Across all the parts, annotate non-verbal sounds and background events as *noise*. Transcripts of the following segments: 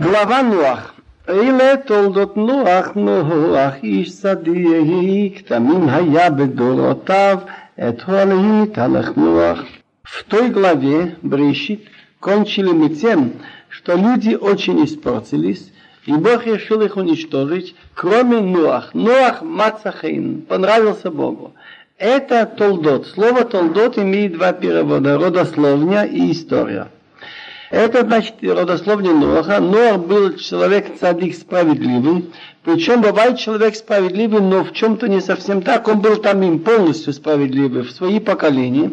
Глава Нуах. Эйле толдот Нуах, Нуах, иш садии, ктамим хая бедуротав, этхолихи талах Нуах. В той главе, Брешит, кончили мы тем, что люди очень испортились, и Бог решил их уничтожить, кроме Нуах. Нуах Мацахейн, понравился Богу. Это толдот. Слово толдот имеет два перевода, родословня и история. Это значит родословие Ноаха. Ноах был человек цадик справедливый. Причем бывает человек справедливый, но в чем-то не совсем так. Он был там им полностью справедливый в свои поколения.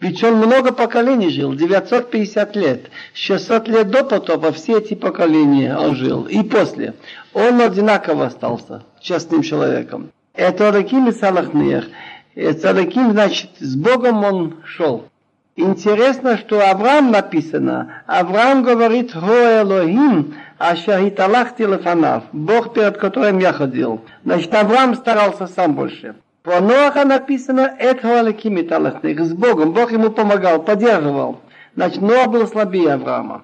Ведь он много поколений жил, 950 лет. 600 лет до потопа все эти поколения он жил. И после. Он одинаково остался честным человеком. Это Раким и Салахнех. Цадаким, значит, с Богом он шел. Интересно, что Авраам написано. Авраам говорит, «Хо Элохим, аша хиталахти лефанав». Бог, перед которым я ходил. Значит, Авраам старался сам больше. Про Ноаха написано, «Эт хоаликим италахтих». С Богом. Бог ему помогал, поддерживал. Значит, Ноа был слабее Авраама.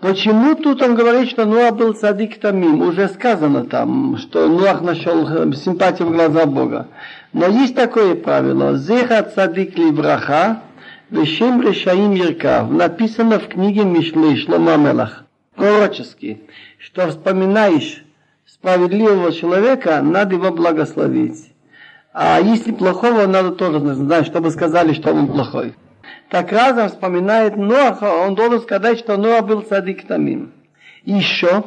Почему тут он говорит, что Ноа был садик тамим? Уже сказано там, что Ноах нашел симпатию в глаза Бога. Но есть такое правило. Зеха цадик ли браха, Вешем Решаим Еркав написано в книге Мишлы Шлома Мелах, пророчески, что вспоминаешь справедливого человека, надо его благословить. А если плохого, надо тоже знать, чтобы сказали, что он плохой. Так разом вспоминает Ноаха, он должен сказать, что Ноа был садик тамим. Еще,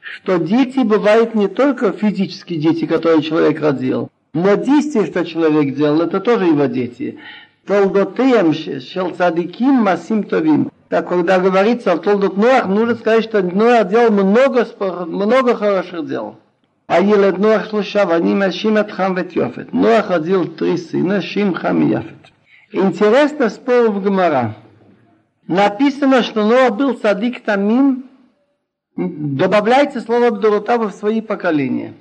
что дети бывают не только физические дети, которые человек родил, но действия, что человек делал, это тоже его дети толдотеем шел цадиким масим товим. Так когда говорится о толдот Ноах, нужно сказать, что Ноах делал много, много хороших дел. А Елед Ноах слушав, они Шимат Хам Ветьофет. Ноах родил три сына, Шим, Хам и Яфет. Интересно спор в Гмара. Написано, что Ноах был цадик Тамим, Добавляется слово Бдурутава в свои поколения.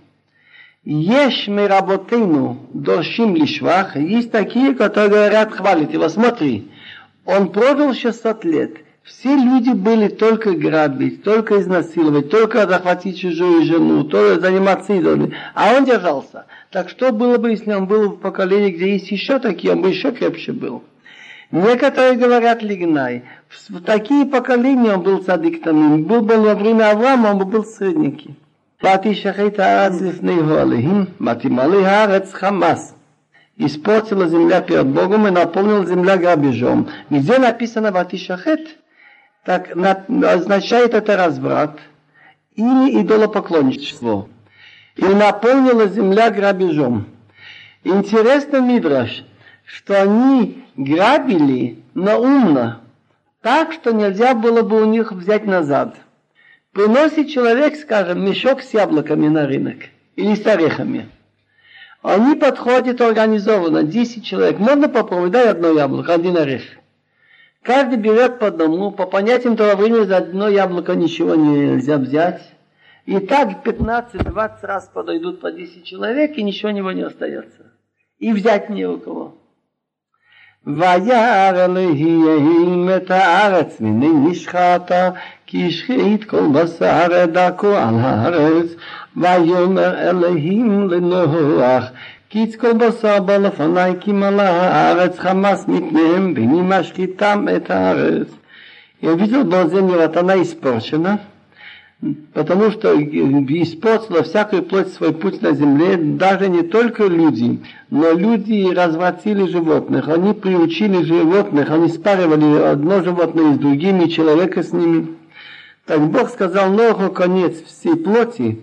Ешь мы работину доршим лишвах, есть такие, которые говорят, хвалит его, смотри, он прожил 600 лет, все люди были только грабить, только изнасиловать, только захватить чужую жену, только заниматься идолами, а он держался. Так что было бы, если он был в поколении, где есть еще такие, он бы еще крепче был. Некоторые говорят лигнай. В такие поколения он был садиктом. Был бы во время Авраама, он бы был средненький. ותשחט הארץ לפני הועליהם, ותמלא הארץ חמס. Испортила земля перед Богом и наполнила земля грабежом. Где написано «Ватишахет», так означает это разврат или идолопоклонничество. И наполнила земля грабежом. Интересно, Мидраш, что они грабили, но умно, так, что нельзя было бы у них взять назад – Приносит человек, скажем, мешок с яблоками на рынок или с орехами. Они подходят организованно, 10 человек. Можно попробовать, дай одно яблоко, один орех. Каждый берет по одному, по понятиям того времени за одно яблоко ничего нельзя взять. И так 15-20 раз подойдут по 10 человек, и ничего него не остается. И взять не у кого. וירא אלוהים את הארץ מיני נשחטה כי השחית כל בשר את דרכו על הארץ ויאמר אלוהים לנוח קיץ כל בשר בא לפניי כי מלא הארץ חמס מפניהם ואני משחיתם את הארץ. Я видел в земле вот она испорчена, потому что испортила всякую плоть свой путь на земле, даже не только люди, но люди развратили животных, они приучили животных, они спаривали одно животное с другими, человека с ними. Так Бог сказал Ноху, конец всей плоти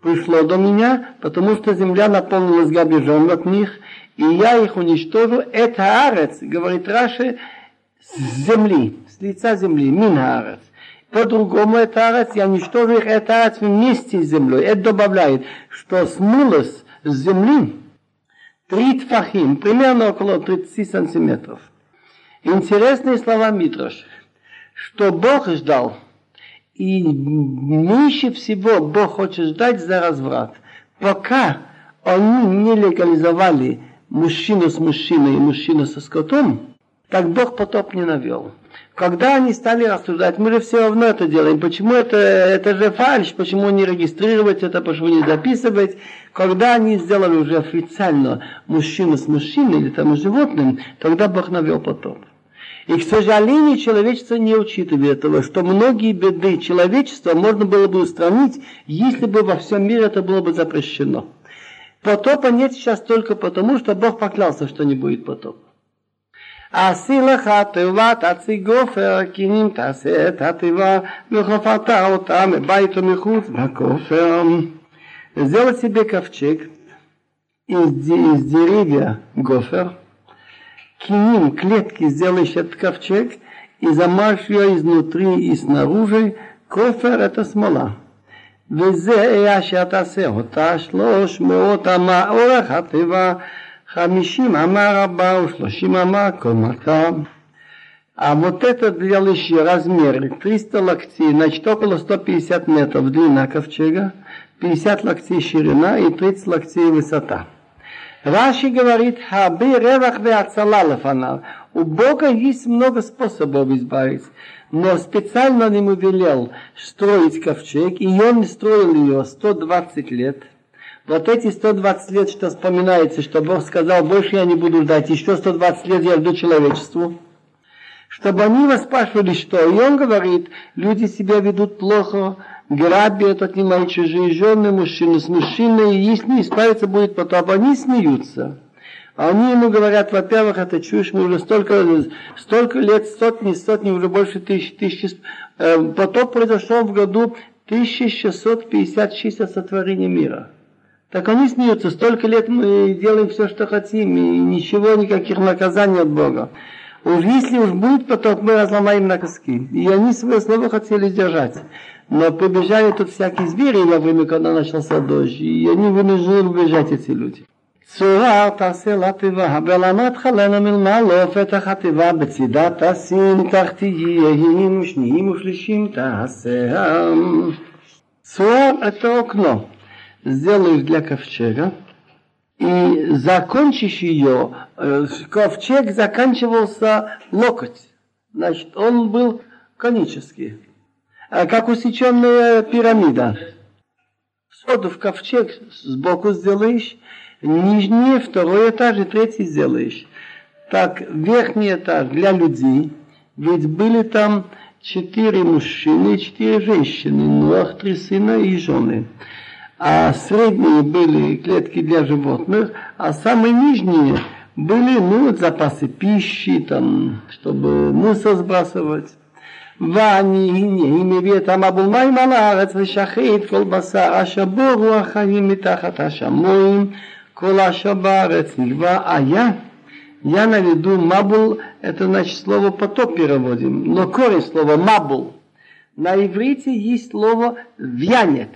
пришло до меня, потому что земля наполнилась грабежом от них, и я их уничтожу. Это арец, говорит Раши, с земли, с лица земли, мин арец. По-другому это арец, я уничтожу их, это арец вместе с землей. Это добавляет, что смылось с земли три тфахим, примерно около 30 сантиметров. Интересные слова Митраш, что Бог ждал, и меньше всего Бог хочет ждать за разврат. Пока они не легализовали мужчину с мужчиной и мужчину со скотом, Так Бог потоп не навел. Когда они стали рассуждать, мы же все равно это делаем, почему это, это же фальш, почему не регистрировать это, почему не записывать. Когда они сделали уже официально мужчину с мужчиной или там животным, тогда Бог навел потоп. И, к сожалению, человечество не учитывает этого, что многие беды человечества можно было бы устранить, если бы во всем мире это было бы запрещено. Потопа нет сейчас только потому, что Бог поклялся, что не будет потопа. עשי לך תיבה תציג גופר, כי אם תעשה את התיבה וחפרת אותה מבית ומחוץ בכופר. Сделать себе ковчег из, из деревья гофер, киним клетки сделаешь этот ковчег и замажь ее изнутри и снаружи. Кофер это смола. וזה היה שתעשה אותה שלוש מאות אמה אורך התיבה 50 ама рабау, 30 ама колмака. А вот этот для лыщи размер 300 локтей, значит около 150 метров длина ковчега, 50 локтей ширина и 30 локтей высота. Раши говорит, хабы ревах ве У Бога есть много способов избавиться. Но специально он ему велел строить ковчег, и он строил ее 120 лет – вот эти 120 лет, что вспоминается, что Бог сказал, больше я не буду ждать, еще 120 лет я жду человечеству. Чтобы они воспрашивали, что. И он говорит, люди себя ведут плохо, грабят, отнимают чужие жены, мужчины с мужчиной, и если исправиться будет потом, они смеются. Они ему говорят, во-первых, это чушь, мы уже столько, столько лет, сотни, сотни, уже больше тысяч, тысячи. Э, потоп произошел в году 1656 от сотворения мира. Так они смеются, столько лет мы делаем все, что хотим, и ничего, никаких наказаний от Бога. Уж если уж будет потоп, мы разломаем на куски. И они свое слово хотели сдержать. Но побежали тут всякие звери во время, когда начался дождь, и они вынуждены убежать, эти люди. צורה תעשה לתיבה, ולמת חלנה מלמעלה פתח התיבה בצידה תשים תחתיים שניים ושלישים תעשה. Цуар – это окно. Сделаешь для ковчега, и закончишь ее, ковчег заканчивался локоть. Значит, он был конический, как усеченная пирамида. Входу в ковчег сбоку сделаешь, Нижний, второй этаж и третий сделаешь. Так, верхний этаж для людей, ведь были там четыре мужчины и четыре женщины, Нуах, три сына и жены А средние были клетки для животных, а самые нижние были, ну, запасы пищи, там, чтобы мусор сбрасывать. ואני הנה מביא את המבול מים על הארץ ושחט כל בשר אשר בו רוח חיים מתחת השמיים Кола шабарец нигва, а я, я наведу мабул, это значит слово потоп переводим, но корень слова мабул. На иврите есть слово вянет.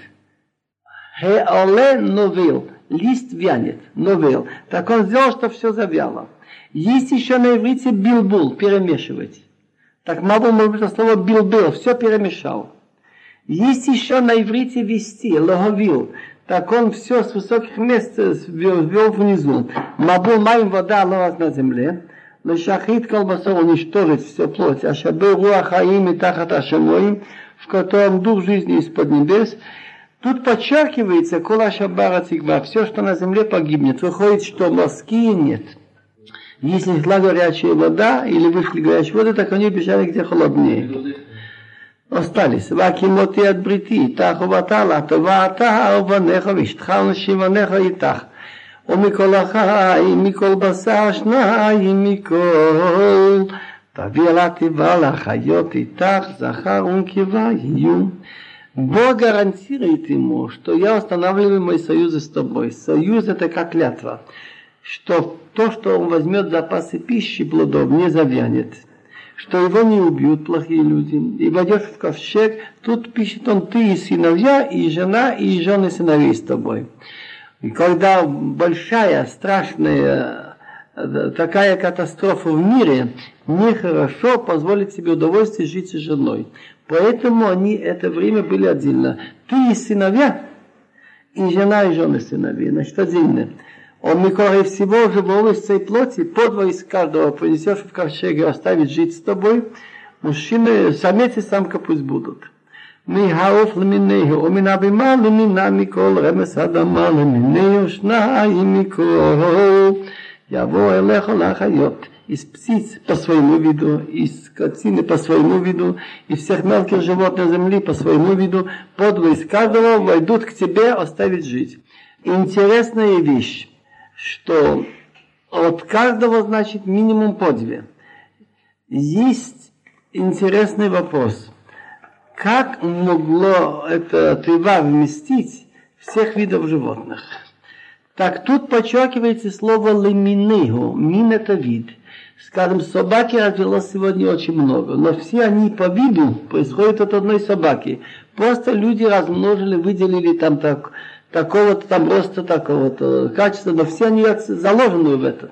Хеоле новил, лист вянет, новил. Так он сделал, что все завяло. Есть еще на иврите билбул, перемешивать. Так мабул может быть слово билбил, все перемешал. Есть еще на иврите вести, логовил, так он все с высоких мест ввел, ввел внизу. Мабу маем вода ловать на земле, но шахит колбасо уничтожить все плоть, а шабы руахаим и тахат ашамоим, в котором дух жизни из-под небес, Тут подчеркивается кола шабара цигба, все, что на земле погибнет. Выходит, что морские нет. Если шла горячая вода или вышли горячие воды, так они бежали где холоднее остались. והקימותי את בריתי איתך ובאת לטובה אתה ובניך ואשתך ונשיבניך איתך. ומכל החיים, מכל בשר שניים מכל. תביא על התיבה לחיות איתך, זכר ונקבה יהיו. Бог гарантирует ему, что я устанавливаю мои союзы с тобой. Союз это как клятва, что то, что он возьмет запасы пищи плодов, не завянет что его не убьют плохие люди. И войдешь в ковчег, тут пишет он, ты и сыновья, и жена, и жены сыновей с тобой. И когда большая, страшная такая катастрофа в мире, нехорошо позволить себе удовольствие жить с женой. Поэтому они это время были отдельно. Ты и сыновья, и жена, и жены сыновей. Значит, отдельно. Он Миколай всего живого из всей плоти, подво из каждого принесешь в ковчег и оставить жить с тобой. Мужчины, самец и самка пусть будут. מהעוף למיניהו, ומן הבמה למינה מכל רמס אדמה למיניהו שניים מכל. יבוא אליך לחיות. из птиц по своему виду, из скотины по своему виду, из всех мелких животных земли по своему виду, подло из каждого войдут к тебе оставить жить. Интересная вещь, что от каждого, значит, минимум по две. Есть интересный вопрос. Как могло это трива вместить всех видов животных? Так тут подчеркивается слово леминегу. Мин это вид. Скажем, собаки развелось сегодня очень много, но все они по виду происходят от одной собаки. Просто люди размножили, выделили там так, такого-то там роста, такого-то качества, но все они заложены в это.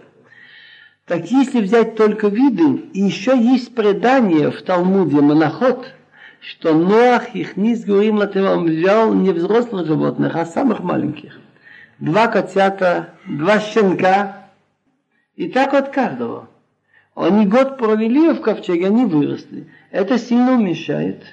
Так если взять только виды, и еще есть предание в Талмуде Моноход, что Ноах их низ говорим латевам взял не взрослых животных, а самых маленьких. Два котята, два щенка, и так от каждого. Они год провели в ковчеге, они выросли. Это сильно уменьшает.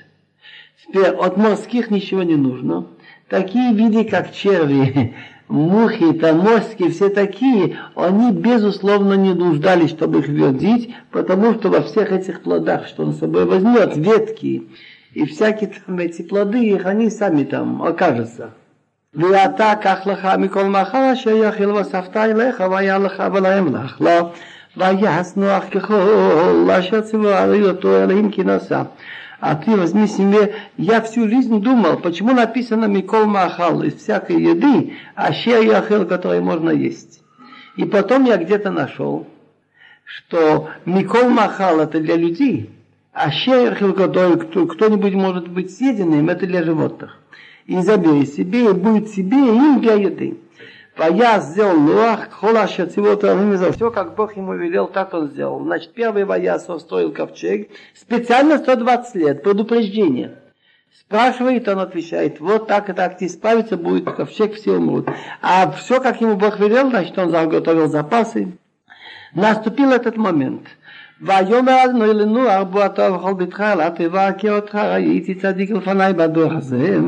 Теперь от морских ничего не нужно. Такие виды, как черви, *laughs* мухи, тамоски, все такие, они безусловно не нуждались, чтобы их вердить, потому что во всех этих плодах, что он с собой возьмет, ветки и всякие там эти плоды, их они сами там окажутся. ואתה קח לך מכל מאכל אשר יאכיל ואספת אליך והיה לך ולהם לך לא Вояснуах кехол, лашацему алиоту элим киноса. А ты возьми себе, я всю жизнь думал, почему написано Микол Махал из всякой еды, а ще яхел, который можно есть. И потом я где-то нашел, что Микол Махал это для людей, а щерхил, который кто-нибудь может быть съеденным, это для животных. И забей себе, и будет себе, и им для еды. Ваяс сделал Нуах, Холаша Цивота Все, как Бог ему велел, так он сделал. Значит, первый Ваяс он строил ковчег. Специально 120 лет, предупреждение. Спрашивает, он отвечает, вот так и так не справится, будет ковчег, все умрут. А все, как ему Бог велел, значит, он заготовил запасы. Наступил этот момент. ויאמר אדוני לנוח בוא אתה וכל ביתך אל התיבה כי אותך ראיתי צדיק לפניי בדור הזה.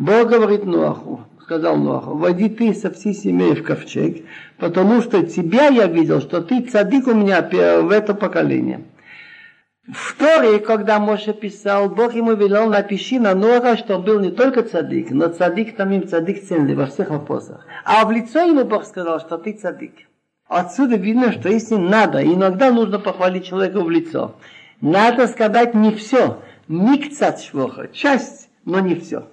Бог говорит Нуаху, сказал Нуах, войди ты со всей семьей в ковчег, потому что тебя я видел, что ты цадик у меня в это поколение. В Торе, когда Моше писал, Бог ему велел, напиши на Нора, что он был не только цадик, но цадик там им цадик ценный во всех вопросах. А в лицо ему Бог сказал, что ты цадик. Отсюда видно, что если надо, иногда нужно похвалить человека в лицо. Надо сказать не все, микцат швоха, часть, но не все.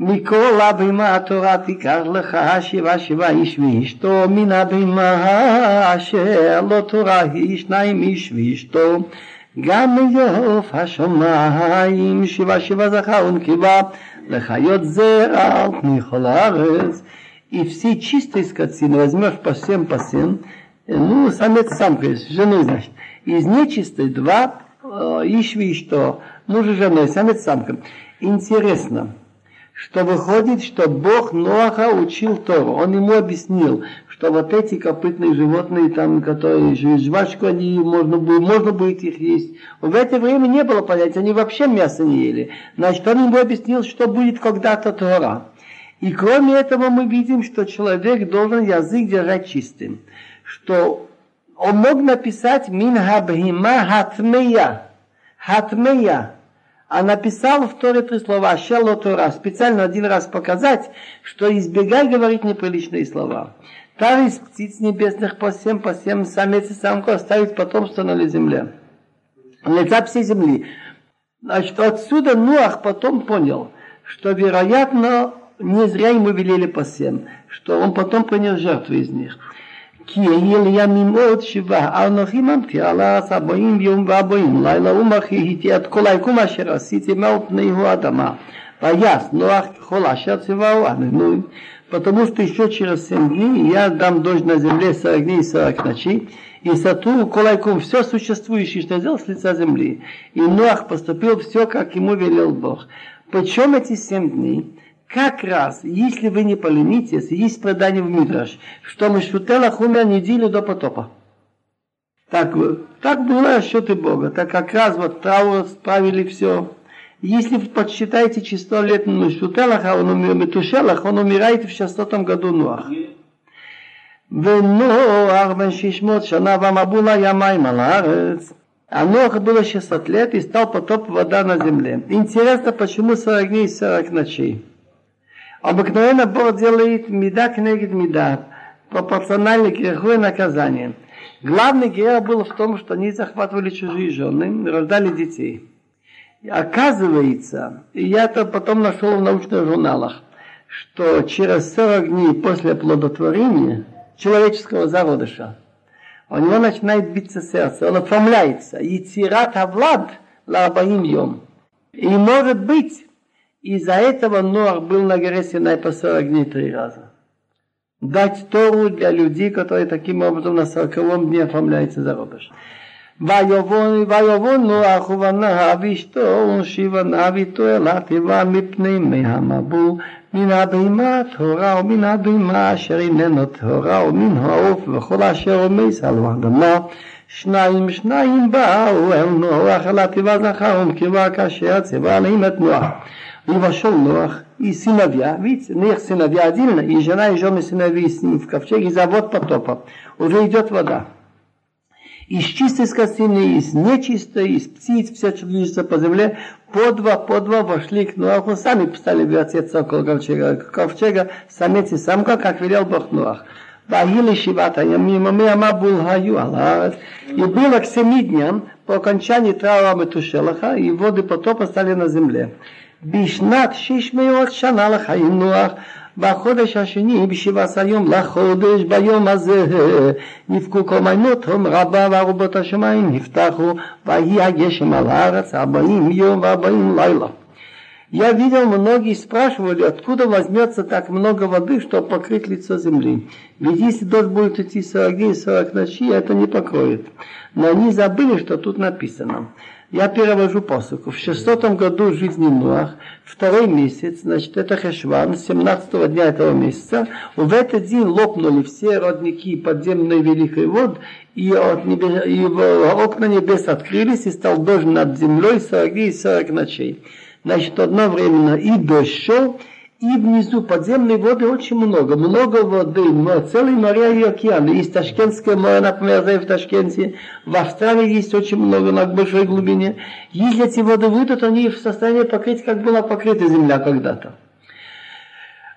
מכל הבימה התורה תיקח לך שבעה שבעה איש ואשתו, מן הבימה אשר לא תורה היא שניים איש ואשתו, גם מיוף השמיים שבעה שבעה זכר ונקבה, לחיות זרע מכל הארץ. И все чистые скотины возьмешь по всем, по всем, ну, самец самка, жену, значит. Из нечистой два, э, ищи что, муж и жена, самец самка. Интересно, что выходит, что Бог Ноаха учил Тору. Он ему объяснил, что вот эти копытные животные, там, которые жвачку, они можно, будет, можно будет их есть. В это время не было понятия, они вообще мясо не ели. Значит, он ему объяснил, что будет когда-то Тора. И кроме этого мы видим, что человек должен язык держать чистым. Что он мог написать мин хатмея. Хатмея а написал в Торе три слова «Шело Тора», специально один раз показать, что избегай говорить неприличные слова. Тар из птиц небесных по всем, по всем, самец и самку оставить потомство на земле. Лица всей земли. Значит, отсюда Нуах потом понял, что, вероятно, не зря ему велели по всем, что он потом принес жертву из них. כי יהיה לימים עוד שבעה אנוכי ממתיר על הארץ הבאים יום והבאים לילה ומחיתי את כל היקום אשר עשיתי מעל פני האדמה ויעש נוח ככל אשר ציווהו הננוי потому что еще через семь дней я дам дождь на земле сорок дней и сорок ночей, и сотру колайком все существующее, что сделал с лица земли. И Ноах поступил все, как ему велел Бог. Причем эти семь дней? как раз, если вы не поленитесь, есть предание в Мидраш, что Мишутелах умер неделю до потопа. Так, так было расчеты Бога. Так как раз вот траур справили все. Если вы подсчитаете число лет Мишутелаха, он умер, Метушелах, он умирает в 600 году Нуах. ונוח בן ששמות שנה ומבול הימיים על הארץ. А Ноха было 600 лет и стал потоп вода на земле. Интересно, почему 40 дней и 40 ночей? Обыкновенно Бог делает меда кнегит меда, пропорционально греху и наказанию. Главный грех был в том, что они захватывали чужие жены, рождали детей. И оказывается, и я это потом нашел в научных журналах, что через 40 дней после плодотворения человеческого зародыша, у него начинает биться сердце, он оформляется. И тират авлад ларбаим йом. И может быть, из-за этого Ноах был на горе Синай по 40 дней три раза. Дать Тору для людей, которые таким образом на 40 дне оформляется зародыш. ויבון נוח ובניו ואשתו ושבעניו איתו אל התיבה מפני מי המבול מן הבהמה טהורה ומן הבהמה אשר איננו טהורה ומן העוף וכל אשר עומס על האדמה שניים שניים באו אל נוח אל התיבה זכר ונקבה כאשר ציווה עליהם את נוח и вошел Ноах и сыновья, видите, ну их сыновья отдельно, и жена и жены сыновей с ним в ковчеге за вод потопа. Уже идет вода. Из чистой скотины, из нечистой, из птиц, все, что движется по земле, по два, по два вошли к Нуаху, сами стали вертеться около ковчега, ковчега, самец и самка, как велел Бог Нуах. Ваили Шивата Ямима Миама Булгаю Аларец. И было к семи дням по окончании траура Метушелаха, и воды потопа стали на земле. בשנת שש מאות שנה לחיים נוח בחודש השני בשבעת היום לחודש ביום הזה נפקו כל מימותום רבה וארובות השמיים נפתחו ויהי הגשם על הארץ ארבעים יום וארבעים לילה Я видел, многие спрашивали, откуда возьмется так много воды, чтобы покрыть лицо земли. Ведь если дождь будет идти 40 дней и 40 ночей, это не покроет. Но они забыли, что тут написано. Я перевожу посылку. В 600 году жизни Нуах, второй месяц, значит, это Хешван, 17 дня этого месяца, в этот день лопнули все родники подземной великой вод, и, от небес, и окна небес открылись, и стал дождь над землей 40 дней и 40 ночей. Значит, одновременно и дождь шел, и внизу подземной воды очень много, много воды, но целый моря и океаны. Есть Ташкентское море, например, в Ташкенте. В Австралии есть очень много на большой глубине. Если эти воды выйдут, они в состоянии покрыть, как была покрыта земля когда-то.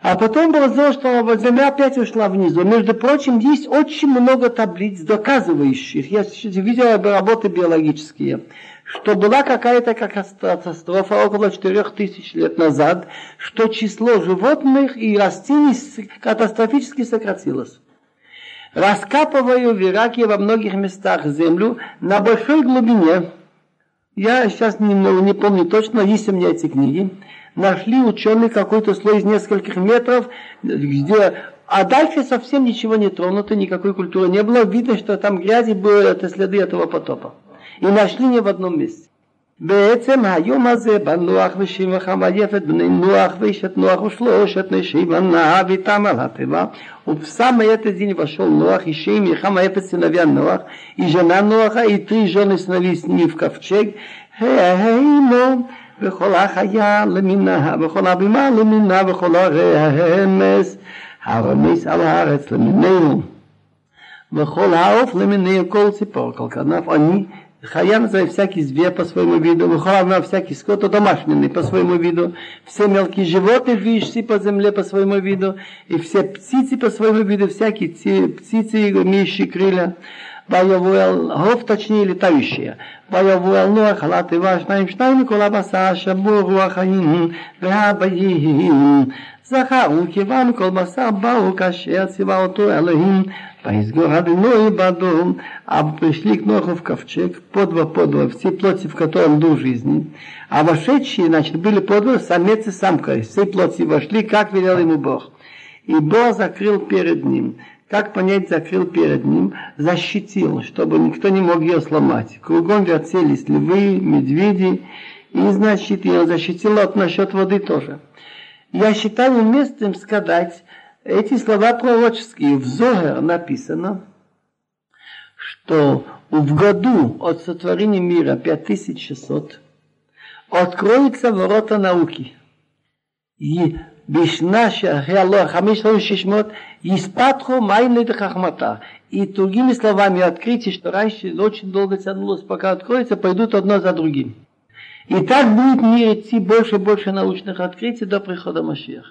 А потом было сделано, что земля опять ушла внизу. Между прочим, есть очень много таблиц, доказывающих. Я видел работы биологические что была какая-то катастрофа около 4000 лет назад, что число животных и растений катастрофически сократилось. Раскапываю в Ираке во многих местах землю на большой глубине. Я сейчас не, не помню точно, есть у меня эти книги. Нашли ученые какой-то слой из нескольких метров, где а дальше совсем ничего не тронуто, никакой культуры не было. Видно, что там грязи были, это следы этого потопа. и нашли не в одном месте. בעצם היום הזה בנוח ושיבה חמייפת בני נוח ואשת נוח ושלושת נשי ונהב איתם על התיבה в самый этот день вошел Ноах, и Шейм, и Хам, и сыновья Ноах, и жена Ноаха, и три жены сыновей с ними в ковчег. Хеймо, וכל החיה למינה, וכל הבימה למינה, וכל הרמס, הרמס על הארץ למינינו. וכל העוף למינינו, כל ציפור, כל כנף, אני Хая называет всякий зверь по своему виду, Мухалавна всякий скот, домашний по своему виду, все мелкие животные, видящие по земле по своему виду, и все птицы по своему виду, всякие птицы, имеющие крылья. ויבואל, הרוב точнее летающие. ויבואל נוח על התיבה שניים שניים מכל הבשר שבו רוח חיים והבאים. זכר ונקבה מכל בשר באו כאשר ציווה אותו אלוהים ויסגור Адыной Бадом, а пришли к Ноху в ковчег, по два, по два, все плоти, в котором дух жизни. А вошедшие, значит, были по два, самец и самка, все плоти вошли, как велел ему Бог. И Бог закрыл перед ним. Как понять, закрыл перед ним, защитил, чтобы никто не мог ее сломать. Кругом вертелись львы, медведи, и, значит, ее защитил от насчет воды тоже. Я считаю уместным сказать эти слова пророческие. В Зогер написано, что в году от сотворения мира 5600 откроются ворота науки. И בשנשה הלא חמש אלף שש מאות יספתחו מים И другими словами, открытие, что раньше очень долго тянулось, пока откроется, пойдут одно за другим. И так будет в мире идти больше и больше научных открытий до прихода Машеха.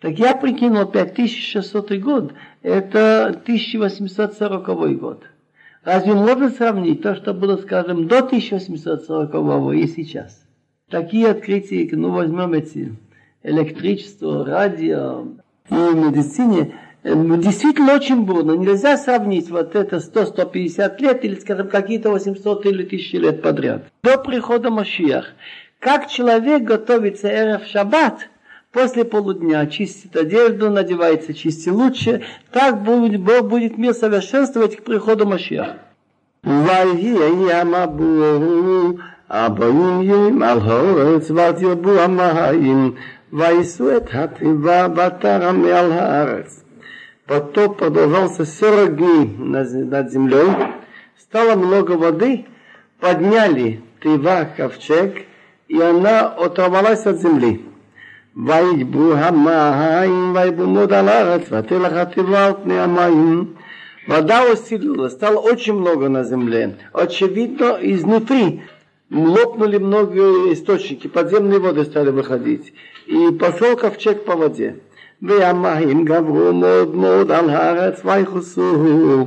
Так я прикинул 5600 год, это 1840 год. Разве можно сравнить то, что было, скажем, до 1840 и сейчас? Такие открытия, ну, возьмем эти электричество, радио и медицине, действительно очень бурно. Нельзя сравнить вот это 100-150 лет или, скажем, какие-то 800 или 1000 лет подряд. До прихода Машиах. Как человек готовится эрев шаббат, после полудня чистит одежду, надевается чисти лучше, так будет, Бог будет мир совершенствовать к приходу Машиаха. הבאים יום על האורץ ותרבו המים ויישאו את התיבה בתרה מעל הארץ. Потоп продолжался 40 дней над землей. Стало много воды, подняли Тыва ковчег, и она оторвалась от земли. ויגבו המים ויבומוד על הארץ ותלך התיבה על פני המים. Вода усилилась, стало очень много на земле. Очевидно, изнутри лопнули многие источники, подземные воды стали выходить. И пошел ковчег по воде. והמים גברו מאוד מאוד על הארץ ויחוסו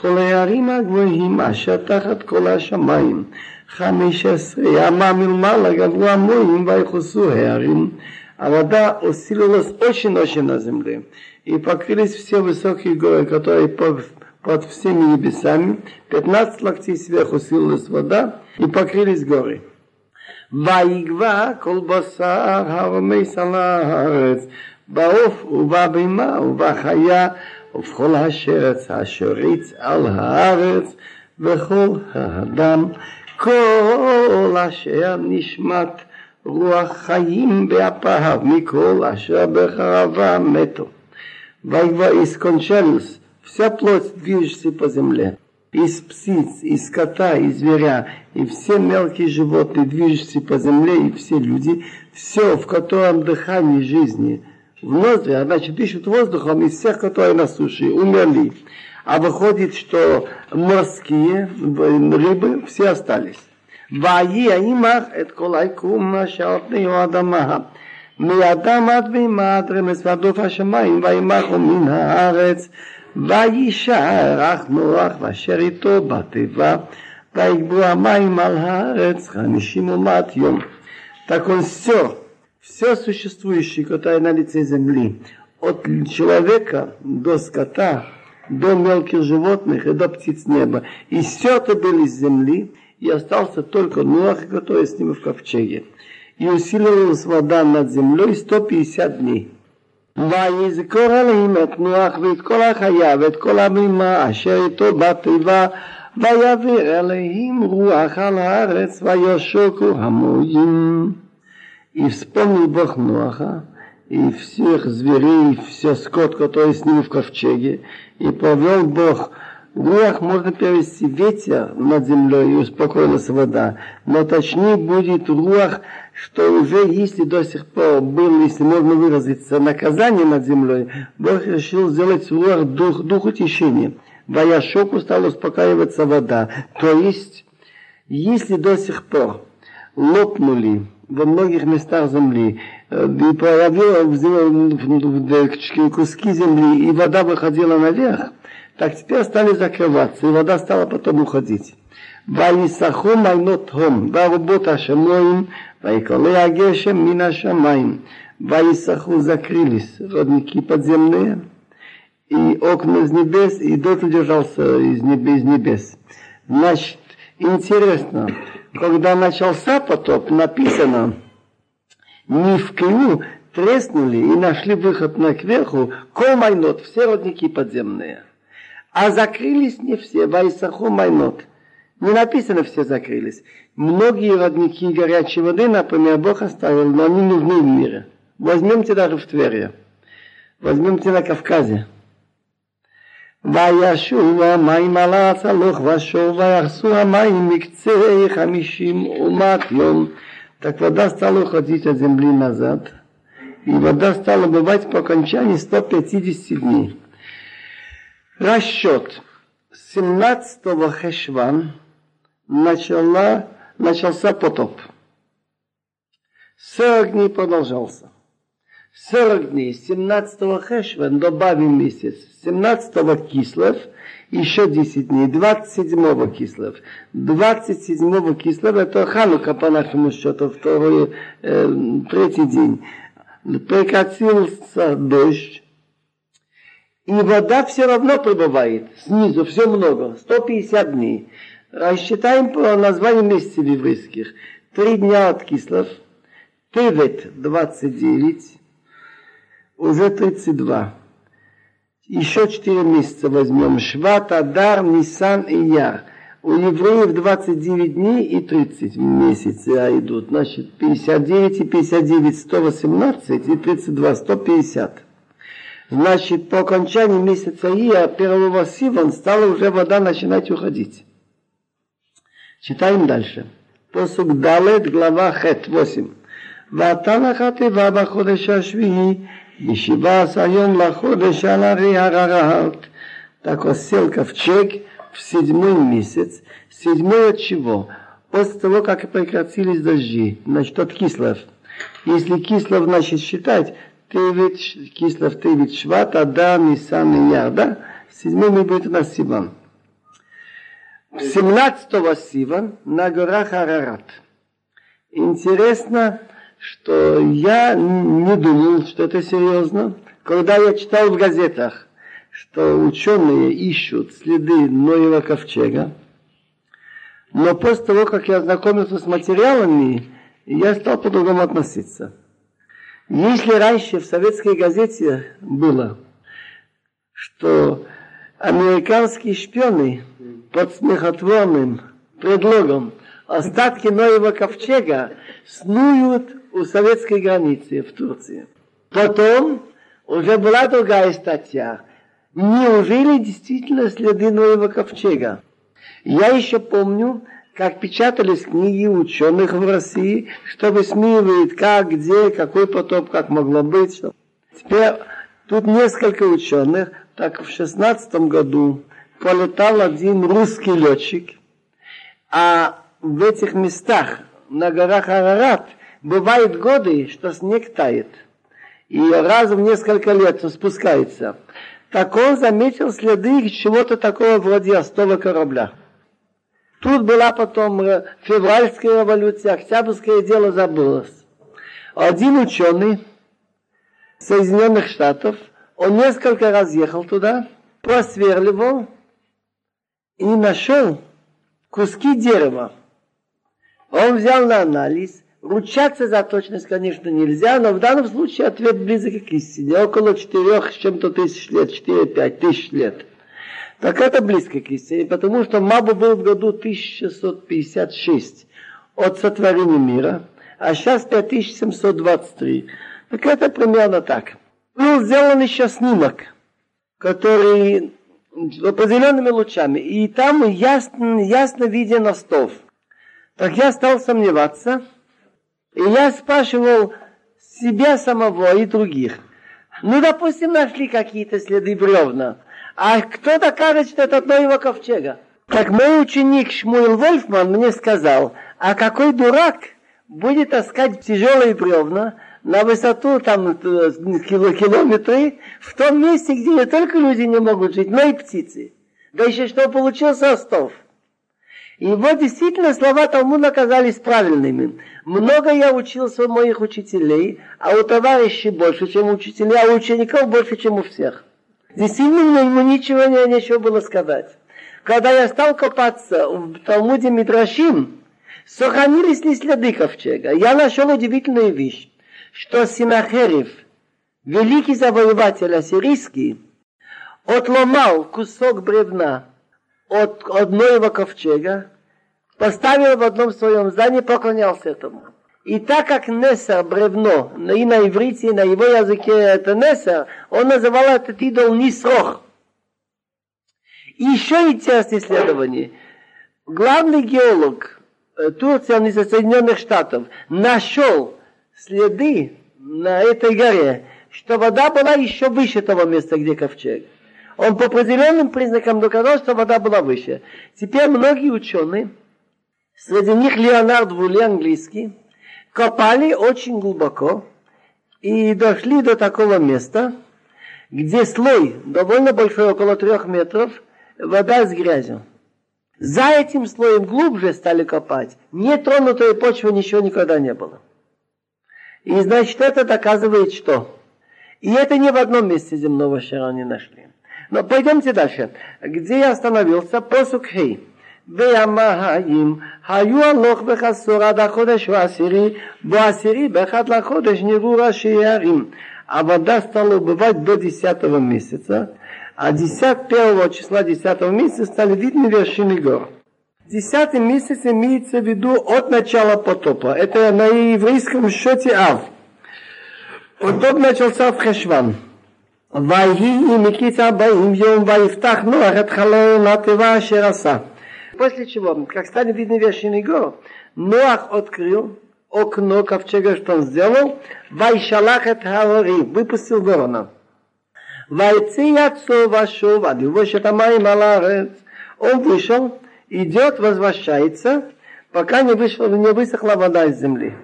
כל הערים הגבוהים אשר תחת כל השמיים. חמש עשרה ימה מלמעלה גברו המוים ויחוסו הערים. А вода усилилась очень-очень на земле. И покрылись все высокие горы, которые под, под всеми небесами. 15 локтей сверху усилилась вода и покрылись горы. ויגבע כל בשר הרמס על הארץ בעוף ובבהמה ובחיה ובכל השרץ אשר ריץ על הארץ וכל האדם כל אשר נשמת רוח חיים באפיו מכל אשר בחרבה מתו. ויגבע искончались, вся плоть движется по земле. из птиц, из скота, из зверя, и все мелкие животные, движущиеся по земле, и все люди, все, в котором дыхание жизни в ноздри, а значит, дышат воздухом из всех, которые на суше, умерли. А выходит, что морские рыбы все остались. ויהי עמך את כל היקום אשר על פני האדמה. מאדם עד בהמה עד רמז ועד עוף השמיים וימך מן הארץ וישאר אך נוח ואשר איתו בתיבה, ויגבו המים על הארץ חמישים ומעט יום. Так он все, все существующее, которое на лице земли, от человека до скота, до мелких животных и до птиц неба. И все это было из земли, и остался только Нуах, который с ним в ковчеге. И усилилась вода над землей 150 дней. ויזכור עליהם את נוח ואת כל החיה ואת כל הבהמה אשר איתו בתיבה ויעביר עליהם רוח על הארץ וישוקו המוים. и вспомнил Бог Ноаха и всех зверей, и все скот, который с ним в ковчеге, и повел Бог Руах можно перевести ветер над землей и успокоилась вода, но точнее будет руах что уже если до сих пор было, если можно выразиться, наказание над землей, Бог решил сделать руах дух, дух утешения. Ваяшоку стала успокаиваться вода. То есть, если до сих пор лопнули во многих местах земли, э, и появилось куски земли, и вода выходила наверх, так теперь стали закрываться, и вода стала потом уходить. ויסחו מיינות הום, וארובות השמיים, ויקרלי הגשם מן השמיים, ויסחו закрылись родники подземные, и окна из небес, и дот удержался из небес, из небес. Значит, интересно, когда начался потоп, написано, краю треснули и нашли выход на кверху, кол майнот, все родники подземные. А закрылись не все, вайсаху майнот. Не написано, все закрылись. Многие родники горячей воды, например, Бог оставил, но они нужны в мире. Возьмемте даже в Твери. Возьмемте на Кавказе. וישוב המים על הצלוח ושוב ויחסו המים מקצה חמישים אומת יום. Так вода стала уходить от земли назад, и вода стала бывать по окончании 150 дней. Расчет. 17-го Хешван начала, начался потоп. 40 дней продолжался. 40 дней, 17-го Хешвен добавим месяц, 17-го Кислов, еще 10 дней, 27-го Кислов. 27-го Кислов это Ханука по нашему счету, второй, э, третий день. Прекратился дождь, и вода все равно прибывает, снизу все много, 150 дней. Рассчитаем по названию месяцев еврейских. Три дня от Кислов, Тевет 29, уже 32. Еще 4 месяца возьмем. Шват, Адар, Нисан и Яр. У евреев 29 дней и 30 месяца идут. Значит, 59 и 59, 118 и 32, 150. Значит, по окончании месяца Ия, первого Сиван, стала уже вода начинать уходить. Читаем дальше. Посук Далет, глава Хет, 8. ואתה חטיבה בחודש השביעי Ешиваса йом лаходеш шалари агарахалт. Так осел ковчег в седьмой месяц. Седьмой от чего? После того, как прекратились дожди. Значит, от кислов. Если кислов, значит, считать, Тевит, Кислов, Тевит, Шват, Адам, Нисан и Яр, да? Седьмой будет у нас Сиван. Семнадцатого Сиван на горах Арарат. Интересно, что я не думал, что это серьезно. Когда я читал в газетах, что ученые ищут следы Ноева ковчега, но после того, как я ознакомился с материалами, я стал по-другому относиться. Если раньше в советской газете было, что американские шпионы под смехотворным предлогом остатки Ноева ковчега снуют у советской границы в Турции. Потом уже была другая статья. Неужели действительно следы Ноева ковчега? Я еще помню, как печатались книги ученых в России, что высмеивает как, где, какой потоп, как могло быть. Что... Теперь тут несколько ученых, так в шестнадцатом году полетал один русский летчик, а в этих местах на горах Арарат – бывают годы, что снег тает. И раз в несколько лет он спускается. Так он заметил следы чего-то такого вроде остова корабля. Тут была потом февральская революция, октябрьское дело забылось. Один ученый Соединенных Штатов, он несколько раз ехал туда, просверливал и нашел куски дерева. Он взял на анализ, Ручаться за точность, конечно, нельзя, но в данном случае ответ близок к истине. Около четырех с чем-то тысяч лет, 4-5 тысяч лет. Так это близко к истине, потому что Мабу был в году 1656 от сотворения мира, а сейчас 5723. Так это примерно так. Был сделан еще снимок, который определенными лучами, и там ясно, ясно виден остов. Так я стал сомневаться, и я спрашивал себя самого и других. Ну, допустим, нашли какие-то следы бревна. А кто докажет, что это одно его ковчега? Так мой ученик Шмуил Вольфман мне сказал, а какой дурак будет таскать тяжелые бревна на высоту там э, километры в том месте, где не только люди не могут жить, но и птицы. Да еще что получился остов. И вот действительно слова Талмуда оказались правильными. Много я учился у моих учителей, а у товарищей больше, чем у учителей, а у учеников больше, чем у всех. Действительно, ему ничего не, нечего было сказать. Когда я стал копаться в Талмуде Мидрашим, сохранились ли следы ковчега, я нашел удивительную вещь, что Синахерев, великий завоеватель ассирийский, отломал кусок бревна от одного ковчега, поставил в одном своем здании, поклонялся этому. И так как Несер, бревно, и на иврите, и на его языке это Несер, он называл этот идол Нисрох. И еще интересное исследование. Главный геолог э, Турции, он из Соединенных Штатов, нашел следы на этой горе, что вода была еще выше того места, где ковчег. Он по определенным признакам доказал, что вода была выше. Теперь многие ученые, среди них Леонард Вули, английский, копали очень глубоко и дошли до такого места, где слой довольно большой, около трех метров, вода с грязью. За этим слоем глубже стали копать. Нетронутой почвы ничего никогда не было. И значит, это доказывает что? И это не в одном месте земного шара не нашли. Но пойдемте дальше. Где я остановился? Посук Хей. והמים היו הלוך וחסור עד החודש העשירי, בעשירי באחד לחודש נראו ראשי הערים. А вода стала убывать до 10 месяца, а 10, 1 числа 10 месяца стали видны вершины гор. Десятый месяц имеется в виду от начала потопа. Это на еврейском счете Ав. Потоп начался в Хешван. ויהי מקיץ ארבעים יום ויפתח נוח את חלון התיבה אשר עשה. После чего, как станет видно вершины гор, Ноах открыл окно ковчега, что он сделал, Вайшалах это Хаори, выпустил ворона. Вайци яцо вашов, а его шатамай маларец. Он вышел, идет, возвращается, пока не, вышла, не высохла вода из земли.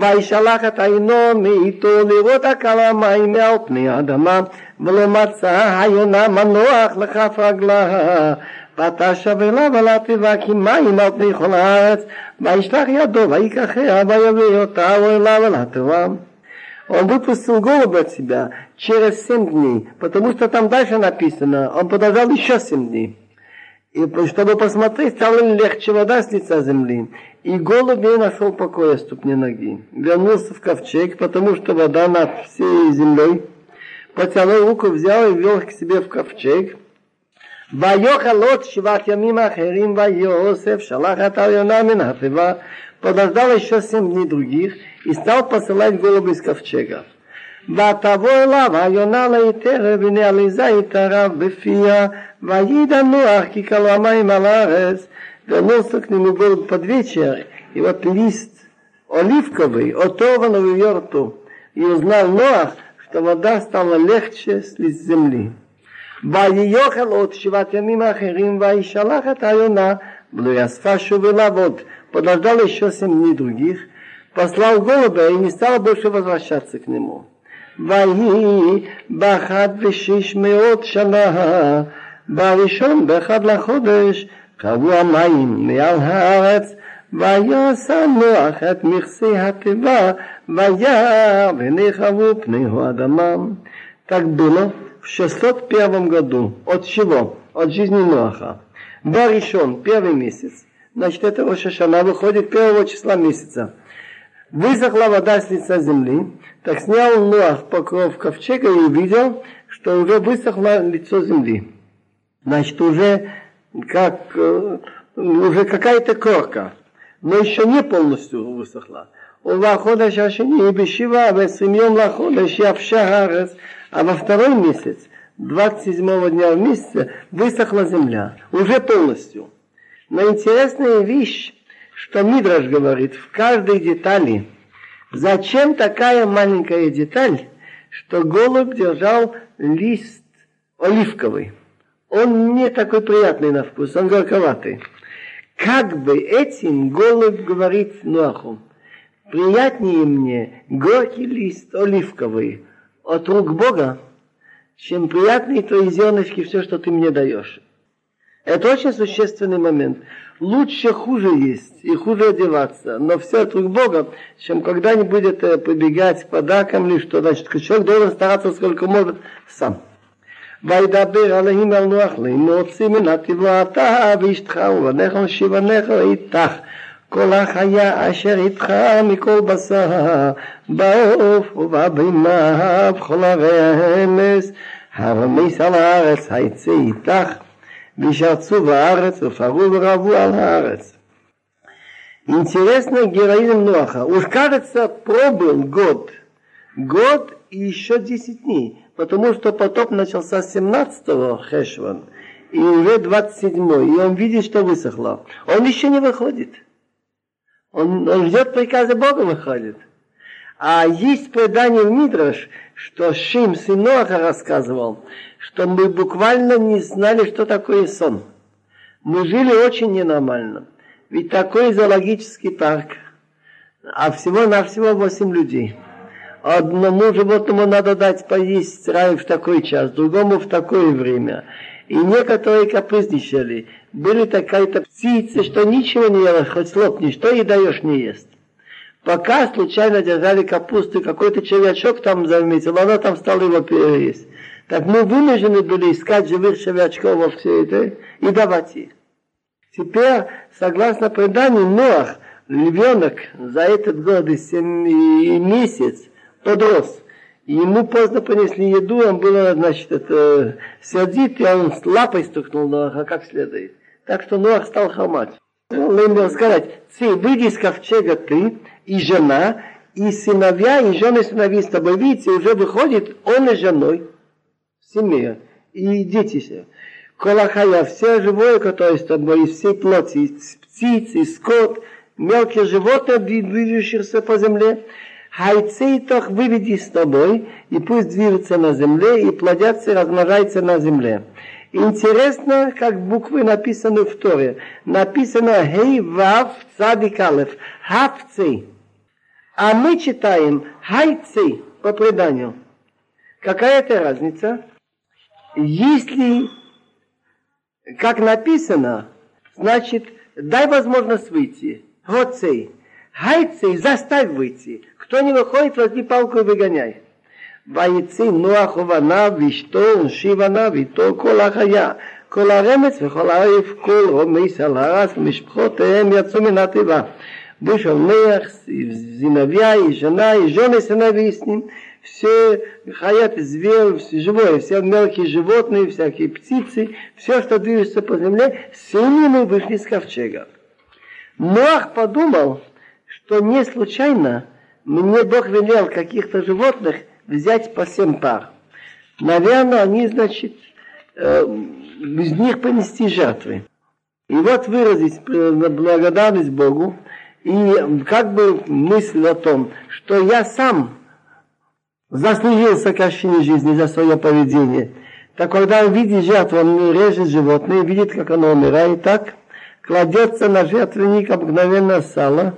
וישלח את עינו מאיתו לראות הקל המים מעל פני האדמה ולא מצא היונה מנוח לכף רגלה ותשב אליו על התיבה כי מים על פני כל הארץ וישלח ידו ויקחיה ויביא אותה אליו על התיבה Он выпустил голубя от себя через семь дней, потому что там дальше написано, он подождал еще семь дней. И чтобы посмотреть, стало ли легче вода с лица земли. И голубь нашел покоя ступни ноги. Вернулся в ковчег, потому что вода над всей землей. Потянул руку, взял и ввел их к себе в ковчег. ויאכל עוד שבעת ימים אחרים ויוסף שלח את הריונה מן התיבה подождал еще семь дней других и стал посылать голубя из ковчега. ותבוא אליו היונה ליתר ונעליזה יתרה בפיה וידע נוח כי כלו המים על הארץ вернулся к нему был под вечер, и вот лист оливковый, оторван в ее рту. И узнал Ноах, что вода стала легче с лиц земли. ויאכל עוד שבעת ימים אחרים וישלח את היונה ולא יאספה שוב ולעבוד. Подождал еще семь дней других, послал голубя и не стал больше возвращаться к нему. ויהי באחד ושש מאות שנה, בראשון באחד לחודש, קבעו המים מעל הארץ, ויעשה נוח את מכסה התיבה, וירא ונחבו פני האדמה. Так было в 601 году. От чего? От жизни Ноаха. Баришон, первый месяц. Значит, это Рошашана выходит первого числа месяца. Высохла вода с лица земли, так снял Ноах покров ковчега и увидел, что уже высохло лицо земли. Значит, уже как э, уже какая-то корка, но еще не полностью высохла. ובחודש השני, בשבעה ועשרים יום לחודש, יבשה הארץ, а во второй месяц, 27 дня в месяце, высохла земля, уже полностью. Но интересная вещь, что Мидраш говорит, в каждой детали, зачем такая маленькая деталь, что голубь держал лист оливковый? Он не такой приятный на вкус, он горьковатый. Как бы этим голубь говорит Нуаху, приятнее мне горький лист оливковый от рук Бога, чем приятные твои зернышки, все, что ты мне даешь. Это очень существенный момент. Лучше хуже есть и хуже одеваться, но все от рук Бога, чем когда-нибудь это побегать с подарком или что. Значит, человек должен стараться сколько может сам. וידבר עליהם על נוח להוציא מן התבלע אתה ואשתך ובניך ושבניך איתך כל החיה אשר איתך מכל בשר בעוף ובבימה בכל הרמס הרמס על הארץ היצא איתך וישרצו בארץ ופרו ורבו על הארץ Интересно героизм Ноаха. Уж кажется, пробыл год. Год и еще 10 дней. Потому что потоп начался 17-го Хешван. И уже 27-й. И он видит, что высохло. Он еще не выходит. Он, ждет приказа Бога выходит. А есть предание в Мидраш, что Шим, сын Ноаха, рассказывал, что мы буквально не знали, что такое сон. Мы жили очень ненормально. Ведь такой зоологический парк, а всего-навсего восемь людей. Одному животному надо дать поесть рай в такой час, другому в такое время. И некоторые капризничали. Были такая-то птицы, что ничего не ела, хоть лопни, что и даешь не ест. Пока случайно держали капусту, какой-то червячок там заметил, она там стала его переесть. Так мы вынуждены были искать живых червячков во все это и давать их. Теперь, согласно преданию, Ноах, ребенок за этот год и семь и месяц подрос. И ему поздно принесли еду, он был, значит, это, сердит, и он с лапой стукнул Ноаха как следует. Так что Ноах стал хамать. Он им сказать, ты выйди из ковчега ты и жена, и сыновья, и жены сыновей с тобой. Видите, уже выходит он и женой, семья, и дети все. Колахая, все живое, которое с тобой, из всей плоти, из птиц, из скот, мелкие животные, движущиеся по земле, хайцейтох выведи с тобой, и пусть движутся на земле, и плодятся, и размножаются на земле. Интересно, как буквы написаны в Торе. Написано Хей Вав Цадик. Хавцей. А мы читаем Хайцей по преданию. Какая это разница? Если как написано, значит, дай возможность выйти. Гоцей. Хайцей, заставь выйти. Кто не выходит, возьми палку и выгоняй. ויצא נוח ובניו ואשתו ונשיבניו ואיתו כל החיה כל הרמץ וכל העריף כל רומס על הרס ומשפחותיהם יצאו מן התיבה вышел Неах, Зиновья, и жена, и жены сыновей с ним, все хаят, зверь, все живое, все мелкие животные, всякие птицы, все, что движется по земле, с ними вышли с ковчега. Ноах подумал, что не случайно мне Бог велел каких-то животных взять по семь пар. Наверное, они, значит, э, из них понести жертвы. И вот выразить благодарность Богу и как бы мысль о том, что я сам заслужил сокращение жизни за свое поведение. Так когда он видит жертву, он режет животное, видит, как оно умирает, так кладется на жертвенник обыкновенно сало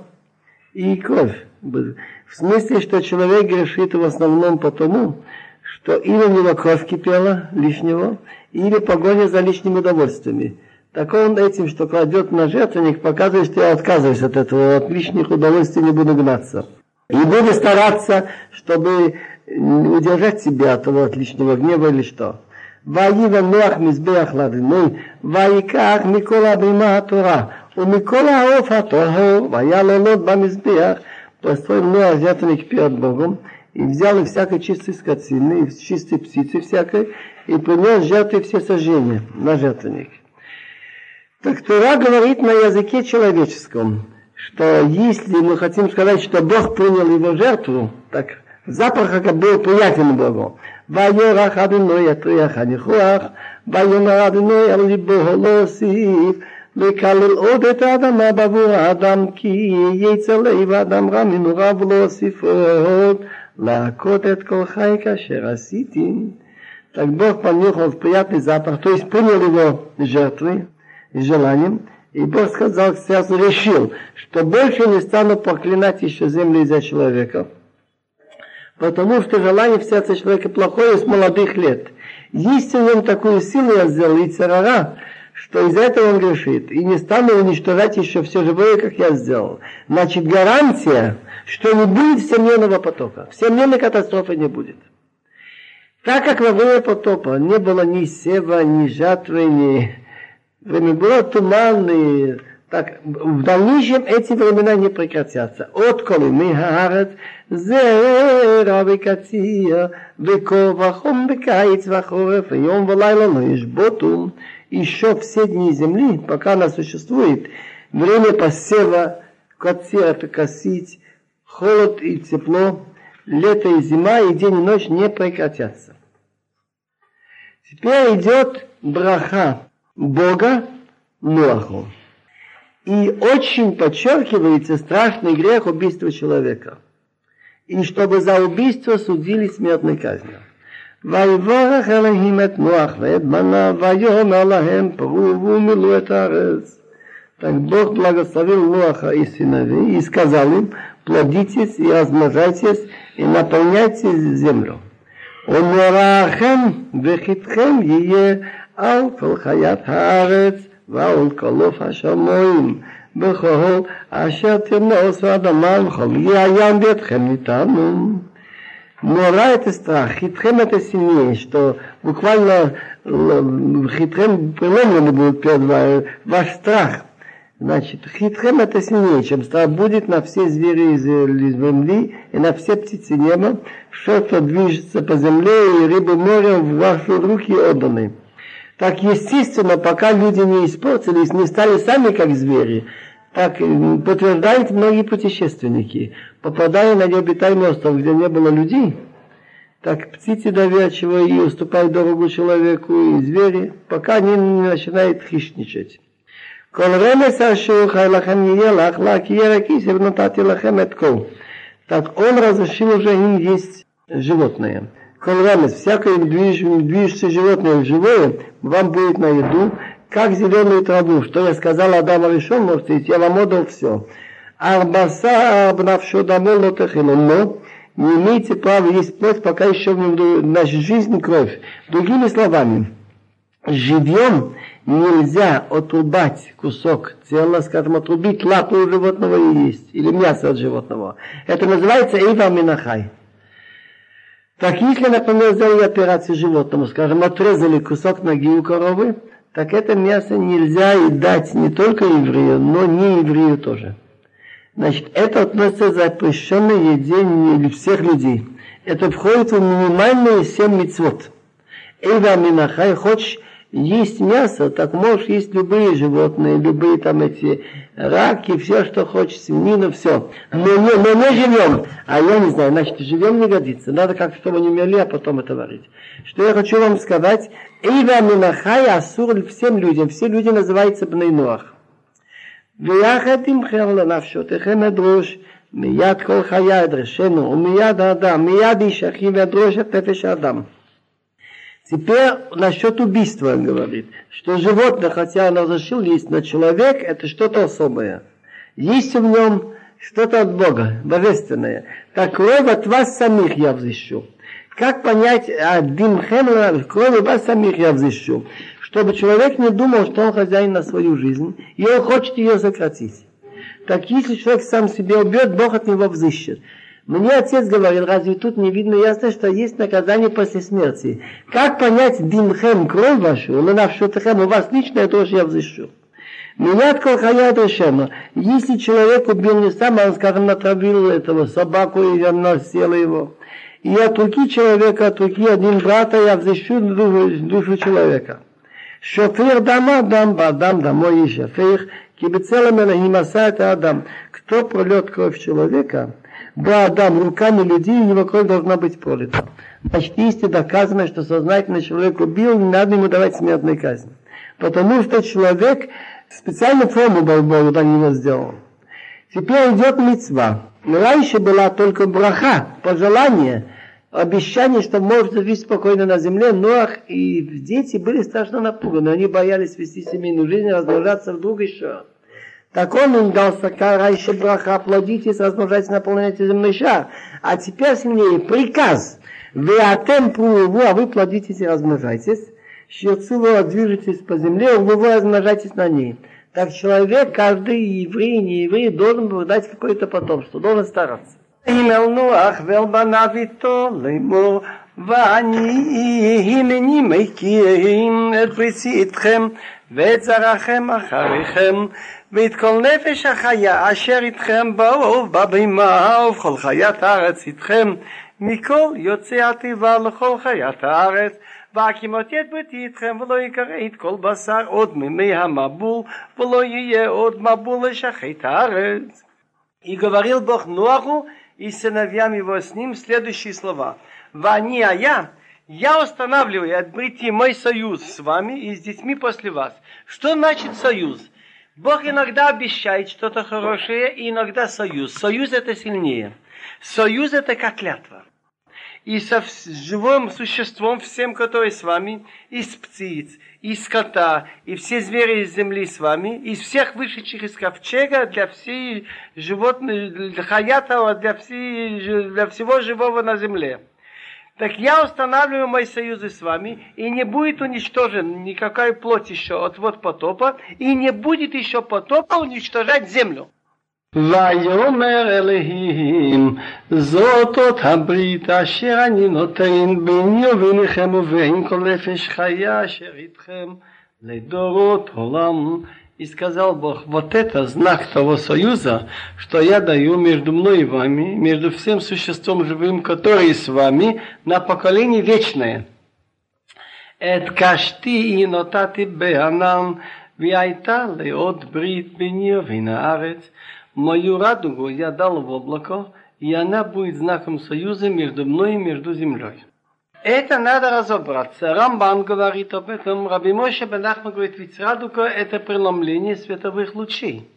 и кровь. В смысле, что человек грешит в основном потому, что или у него кровь кипела лишнего, или погоня за лишними удовольствиями. Так он этим, что кладет на жертвенник, показывает, что я отказываюсь от этого, от лишних удовольствий не буду гнаться. И буду стараться, чтобы удержать себя от того, от лишнего гнева или что. ויבן נוח מזבח לאדוני, ויקח מכל הבהמה התורה, ומכל העוף הטהור, והיה לעלות במזבח, построил Ноах жертвенник перед Богом, и взял и всякой чистой скотины, и чистой птицы всякой, и принес жертвы все сожжения на жертвенник. Так Тора говорит на языке человеческом, что если мы хотим сказать, что Бог принял его жертву, так запах как был приятен Богу. ויורח אדוני יטריח הניחוח, ויאמר אדוני על ליבו להוסיף, לקלל עוד את האדמה בעבור האדם, כי יצא לב האדם רע מנוריו להוסיף עוד, להכות את כל חי כאשר עשיתי. Так Бог понюхал приятный запах, то есть принял его жертвы, и желанием. И Бог сказал к сердцу, решил, что больше не стану проклинать еще землю из-за человека. Потому что желание в сердце человека плохое с молодых лет. Есть в нем такую силу я сделал, и царара, что из-за этого он грешит. И не стану уничтожать еще все живое, как я сделал. Значит, гарантия, что не будет всемирного потока. Всемирной катастрофы не будет. Так как во время потопа не было ни сева, ни жатвы, ни время было туманное, так в дальнейшем эти времена не прекратятся. От коли мы хаарет, זרע וקציר, וקור וחום בקיץ וחורף, ויום ולילה לא ישבותו. еще все дни земли, пока она существует, время посева, это косить, холод и тепло, лето и зима, и день и ночь не прекратятся. Теперь идет браха Бога Нуаху. И очень подчеркивается страшный грех убийства человека. И чтобы за убийство судили смертной казнью. ויבורך אלוהים את נוח ואת בניו ויאמר להם פרו ומילאו את הארץ. Так Бог благословил Ноаха и сыновей и сказал им, плодитесь и размножайтесь и наполняйте землю. ומרעכם וחיתכם יהיה על כל חיית הארץ ועל כל עוף השמיים בכל אשר תרמוס האדמה וכל יהיה הים בידכם ניתנו. Мора это страх, хитрем это сильнее, что буквально хитрем преломлены будут перед ваш страх. Значит, хитрем это сильнее, чем страх будет на все звери из земли и на все птицы неба, что то движется по земле и рыбы моря в ваши руки отданы. Так естественно, пока люди не испортились, не стали сами как звери, так подтверждают многие путешественники. Попадая на необитаемый остров, где не было людей, так птицы доверчиво и уступают дорогу человеку, и звери, пока они не начинают хищничать. כל רמס אשר חי לכם יהיה לך, לה כי ירא כיסא ונתתי לכם את כל. Так он разрешил уже им есть животное. Колрамес, всякое движущееся животное живое вам будет на еду, как зеленую траву, что я сказал Адаму решен, можете идти, я вам отдал все. Арбаса обнавшо домой лотахину, но не имеете права есть плоть, пока еще в нем наша жизнь кровь. Другими словами, живьем нельзя отрубать кусок тела, скажем, отрубить лапу у животного и есть, или мясо от животного. Это называется Эйва Минахай. Так если, например, сделали операцию животному, скажем, отрезали кусок ноги у коровы, так это мясо нельзя и дать не только еврею, но не еврею тоже. Значит, это относится к запрещенной еде всех людей. Это входит в минимальные семь мецвод. Эйва Минахай, хочешь есть мясо, так можешь есть любые животные, любые там эти раки, все, что хочешь, свинину, все. Но не, но не живем. А я не знаю, значит, живем не годится. Надо как чтобы не умерли, а потом это варить. Что я хочу вам сказать, Эйва Минахай Асур всем людям, все люди называются Бнейнуах. ויחד עמכם לנפשותיכם אדרוש מיד כל חיה אדרשנו ומיד האדם, מיד איש אחי ואדרוש את נפש האדם. Теперь насчет убийства он говорит, что животное, хотя оно разрешил есть, но человек это что-то особое. Есть в нем что-то от Бога, божественное. Так кровь от вас самих я взыщу. Как понять, а димхем, кровь вас самих я взыщу? Чтобы человек не думал, что он хозяин на свою жизнь, и он хочет ее сократить. Так если человек сам себе убьет, Бог от него взыщет. Мне отец говорил, разве тут не видно ясно, что есть наказание после смерти? Как понять димхем, кровь вашу, но навшутахем, у вас лично это уж я взыщу. Меня от колхая решено. Если человек убил не сам, а он, скажем, натравил этого собаку, и она съела его. И от руки человека, от руки один брата я взыщу душу, душу человека. Шофер дама дам бадам домой и шофер, элахим это адам. Кто пролет кровь человека, да, Адам, руками людей у него кровь должна быть пролита. Значит, если доказано, что сознательно человек убил, не надо ему давать смертную казнь. Потому что человек специальную форму Бог для него сделал. Теперь идет мецва. Раньше была только браха, пожелание, обещание, что может жить спокойно на земле. Ноах и дети были страшно напуганы. Они боялись вести семейную жизнь, размножаться вдруг еще. Так он им дал раньше браха, плодитесь, размножайтесь, наполняйте земной шар. А теперь сильнее приказ. Вы атем пруву, а вы плодитесь и размножайтесь. Щерцило движетесь по земле, вы размножайтесь на ней. Так человек, каждый еврей, не еврей, должен был дать какое-то потомство, должен стараться. הלל נוח ואלבניו איתו לאמור ואני הנני מכירים את בריצי איתכם ואת זרעכם אחריכם ואת כל נפש החיה אשר איתכם באוב בבימה ובכל חיית הארץ איתכם מכל יוצאי התיבה לכל חיית הארץ והקימותי את ביתי איתכם ולא יקרא את כל בשר עוד ממי המבול ולא יהיה עוד מבול לשחית הארץ И говорил Бог Нуаху и сыновьям его с ним следующие слова. Вани, а я, я устанавливаю отбытие мой союз с вами и с детьми после вас. Что значит союз? Бог иногда обещает что-то хорошее, и иногда союз. Союз это сильнее. Союз это как клятва и со живым существом всем, которые с вами, из птиц, из скота, и все звери из земли с вами, из всех вышедших из ковчега для всей животных, для хаята, для, всей, для всего живого на земле Так я устанавливаю мои союзы с вами, и не будет уничтожен никакая плоть еще от вот потопа, и не будет еще потопа уничтожать землю. ויאמר אלוהים זאת אות הברית אשר אני נותן ביני וביניכם ובין כל נפש חיה אשר איתכם לדורות עולם. И сказал Бог, вот это знак того союза, что я даю между мной и вами, между всем существом живым, который с вами, на поколение вечное. את קשתי נתתי בענן, והייתה לאות ברית ביני ובין הארץ. Мою радугу я дал в облако, и она будет знаком союза между мной и между землей. Это надо разобраться. Рамбан говорит об этом, Раби Моше Бенахма говорит, ведь радуга это преломление световых лучей.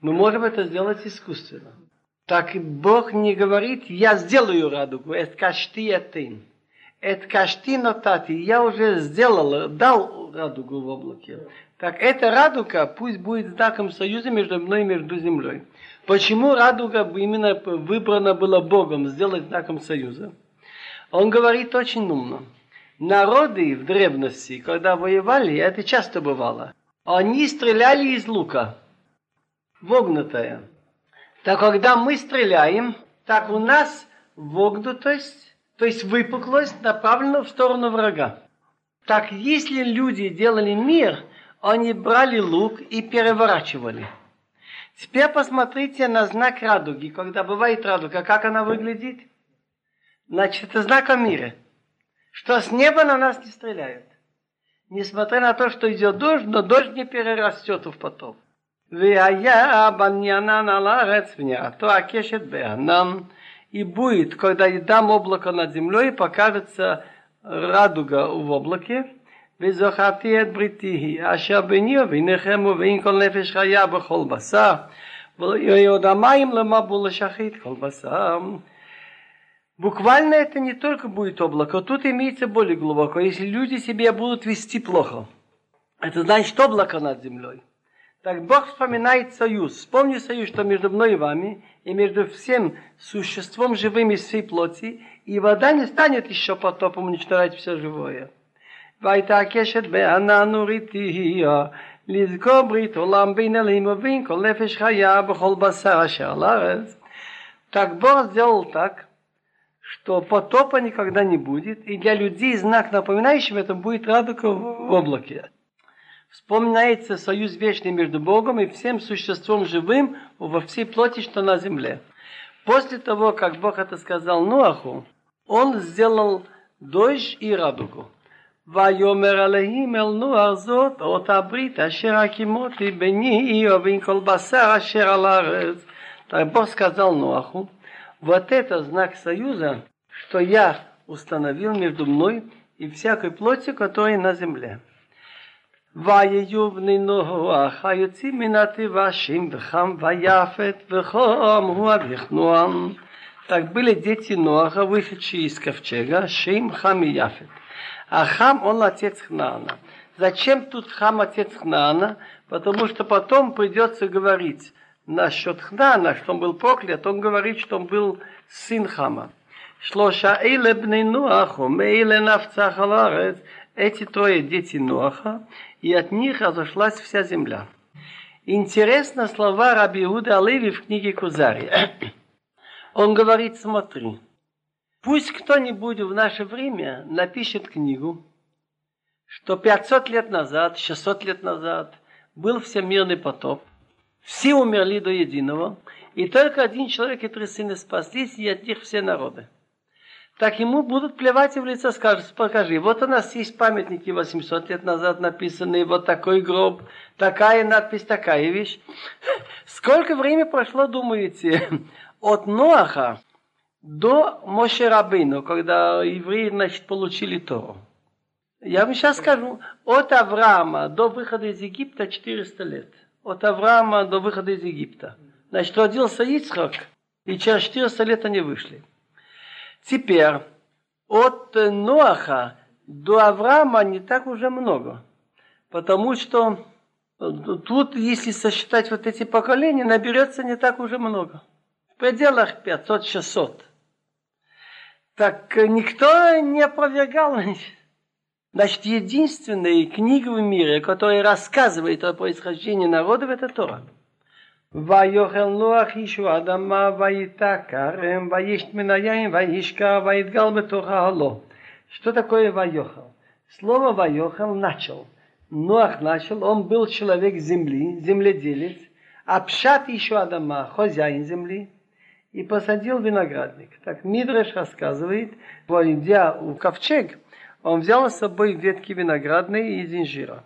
Мы можем это сделать искусственно. Так Бог не говорит, я сделаю радугу, это кашти этин. Это кашти нотати, я уже сделал, дал радугу в облаке. Так эта радуга пусть будет знаком союза между мной и между землей. Почему радуга именно выбрана была Богом сделать знаком союза? Он говорит очень умно. Народы в древности, когда воевали, это часто бывало, они стреляли из лука, вогнутая. Так когда мы стреляем, так у нас вогнутость, то есть выпуклость направлена в сторону врага. Так если люди делали мир, они брали лук и переворачивали – Теперь посмотрите на знак радуги. Когда бывает радуга, как она выглядит? Значит, это знак о мире. Что с неба на нас не стреляют. Несмотря на то, что идет дождь, но дождь не перерастет в потоп. והיה בניינן על הארץ ונראתו הקשת בענן, и будет, когда я дам облако над землей, покажется радуга в облаке, וזכרתי את בריתי אשר ביני וביניכם ובין כל נפש חיה בכל בשר ויועד המים למבול לשחית כל בשר Буквально это не только будет облако, тут имеется более глубоко. Если люди себя будут вести плохо, это значит облако над землей. Так Бог вспоминает союз. Вспомни союз, что между мной и вами, и между всем существом живым из всей плоти, и вода не станет еще потопом уничтожать все живое. והייתה קשת בענן וריתיה, לזכור ברית עולם בין אלוהים ובין כל נפש חיה בכל בשר אשר על הארץ. Так Бог сделал так, что потопа никогда не будет, и для людей знак, напоминающий это, будет радуга в облаке. Вспоминается союз вечный между Богом и всем существом живым во всей плоти, что на земле. После того, как Бог это сказал Нуаху, он сделал дождь и радугу. ויאמר עליהם אל נוח זאת אות הברית אשר הקימותי ביני ובין כל בשר אשר על הארץ. Так Бог сказал Ноаху, вот это знак союза, что я установил между мной и всякой плотью, которая на земле. ויהיו בני נוח היוצאים מן התיבה שם וחם ויפת וחום הוא אביך נועם. Так были дети Ноаха, вышедшие из ковчега, Шим, Хам и Яфет. А Хам, он отец Хнаана. Зачем тут Хам отец Хнаана? Потому что потом придется говорить насчет Хнаана, что он был проклят, он говорит, что он был сын Хама. Шлоша эйле бней Нуаху, мейле навцах аларец, эти трое дети Нуаха, и от них разошлась вся земля. Интересно слова Раби Иуда Алеви в книге Кузари. *clears throat* Он говорит, смотри, Пусть кто-нибудь в наше время напишет книгу, что 500 лет назад, 600 лет назад был всемирный потоп, все умерли до единого, и только один человек и три сына спаслись, и от них все народы. так ему будут плевать в лицо, скажут, покажи, вот у нас есть памятники 800 лет назад написанные, вот такой гроб, такая надпись, такая вещь. *laughs* Сколько времени прошло, думаете, *laughs* от Ноаха до Моше Рабыну, когда евреи, значит, получили Тору? Я вам сейчас скажу, от Авраама до выхода из Египта 400 лет. От Авраама до выхода из Египта. Значит, родился Ицхак, и через 400 лет они вышли. Теперь от Ноаха до Авраама не так уже много. Потому что тут, если сосчитать вот эти поколения, наберется не так уже много. В пределах 500-600. Так никто не опровергал. *laughs* Значит, единственная книга в мире, которая рассказывает о происхождении народов, это Тора. ויאכל נוח אישו אדמה וייטע כרם וישת מן היין וישקע ויתגל בתוך ההלו. Что такое вайохал? Слово вайохал начал. Ноах начал, он был человек земли, земледелец, а пшат еще Адама, хозяин земли, и посадил виноградник. Так Мидреш рассказывает, идя у ковчег, он взял с собой ветки виноградные и инжира.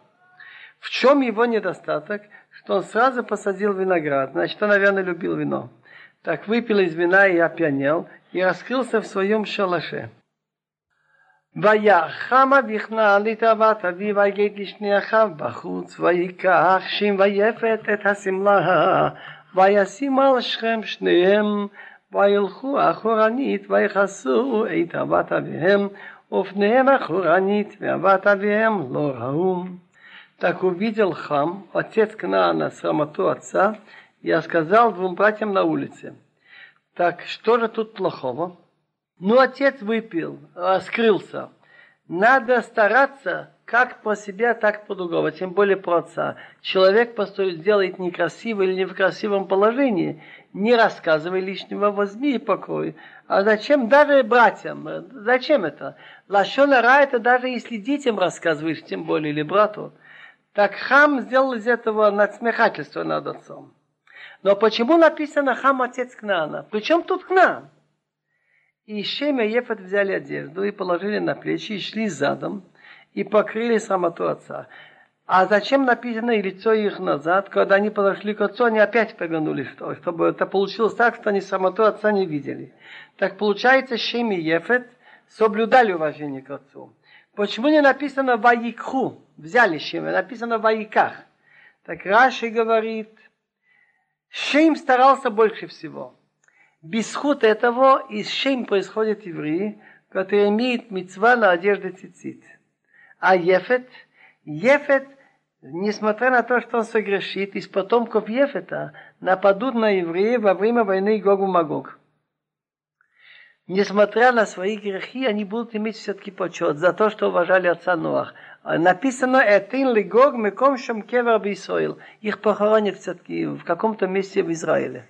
В чем его недостаток? Что он сразу посадил виноград. Значит, он, наверное, любил вино. Так выпил из вина и опьянел, и раскрылся в своем шалаше. ויחם אביכנע לתאוות אביו ויגד לשני אחיו בחוץ ויקח שם ויפת את השמלה וישים על שכם שניהם וילכו אחורנית ויכסו את אהבת אביהם Офнеем охранит, вяват авием лораум. Так увидел хам, отец Кнаана, срамоту отца, я сказал двум братьям на улице. Так что же тут плохого? Ну, отец выпил, раскрылся. Надо стараться как по себе, так по другого, тем более про отца. Человек поступит, делает некрасиво или не в красивом положении, не рассказывай лишнего, возьми и покой. А зачем даже братьям? Зачем это? Лашонара это даже если детям рассказываешь, тем более, или брату. Так хам сделал из этого надсмехательство над отцом. Но почему написано хам отец Кнаана? Причем тут Кнаан? И Шем и Ефет взяли одежду и положили на плечи и шли задом и покрыли самоту отца. А зачем написано и лицо их назад, когда они подошли к отцу, они опять повернулись, чтобы это получилось так, что они самоту отца не видели. Так получается, Шем и Ефет соблюдали уважение к отцу. Почему не написано «Ваикху»? Взяли Шема, написано «Ваиках». Так Раши говорит, Шейм старался больше всего. בזכות этого из Шейм происходит евреи, который имеет מצווה на одежде ציצית. А Ефет, Ефет, несмотря на то, что он согрешит, из потомков Ефета нападут на евреев во время войны Гог у-Магог несмотря на свои грехи, они будут иметь все-таки почет за то, что уважали отца Ноах. Написано «Этин лигог меком шам кевер бисоил». Их похоронят все-таки в каком-то месте в Израиле.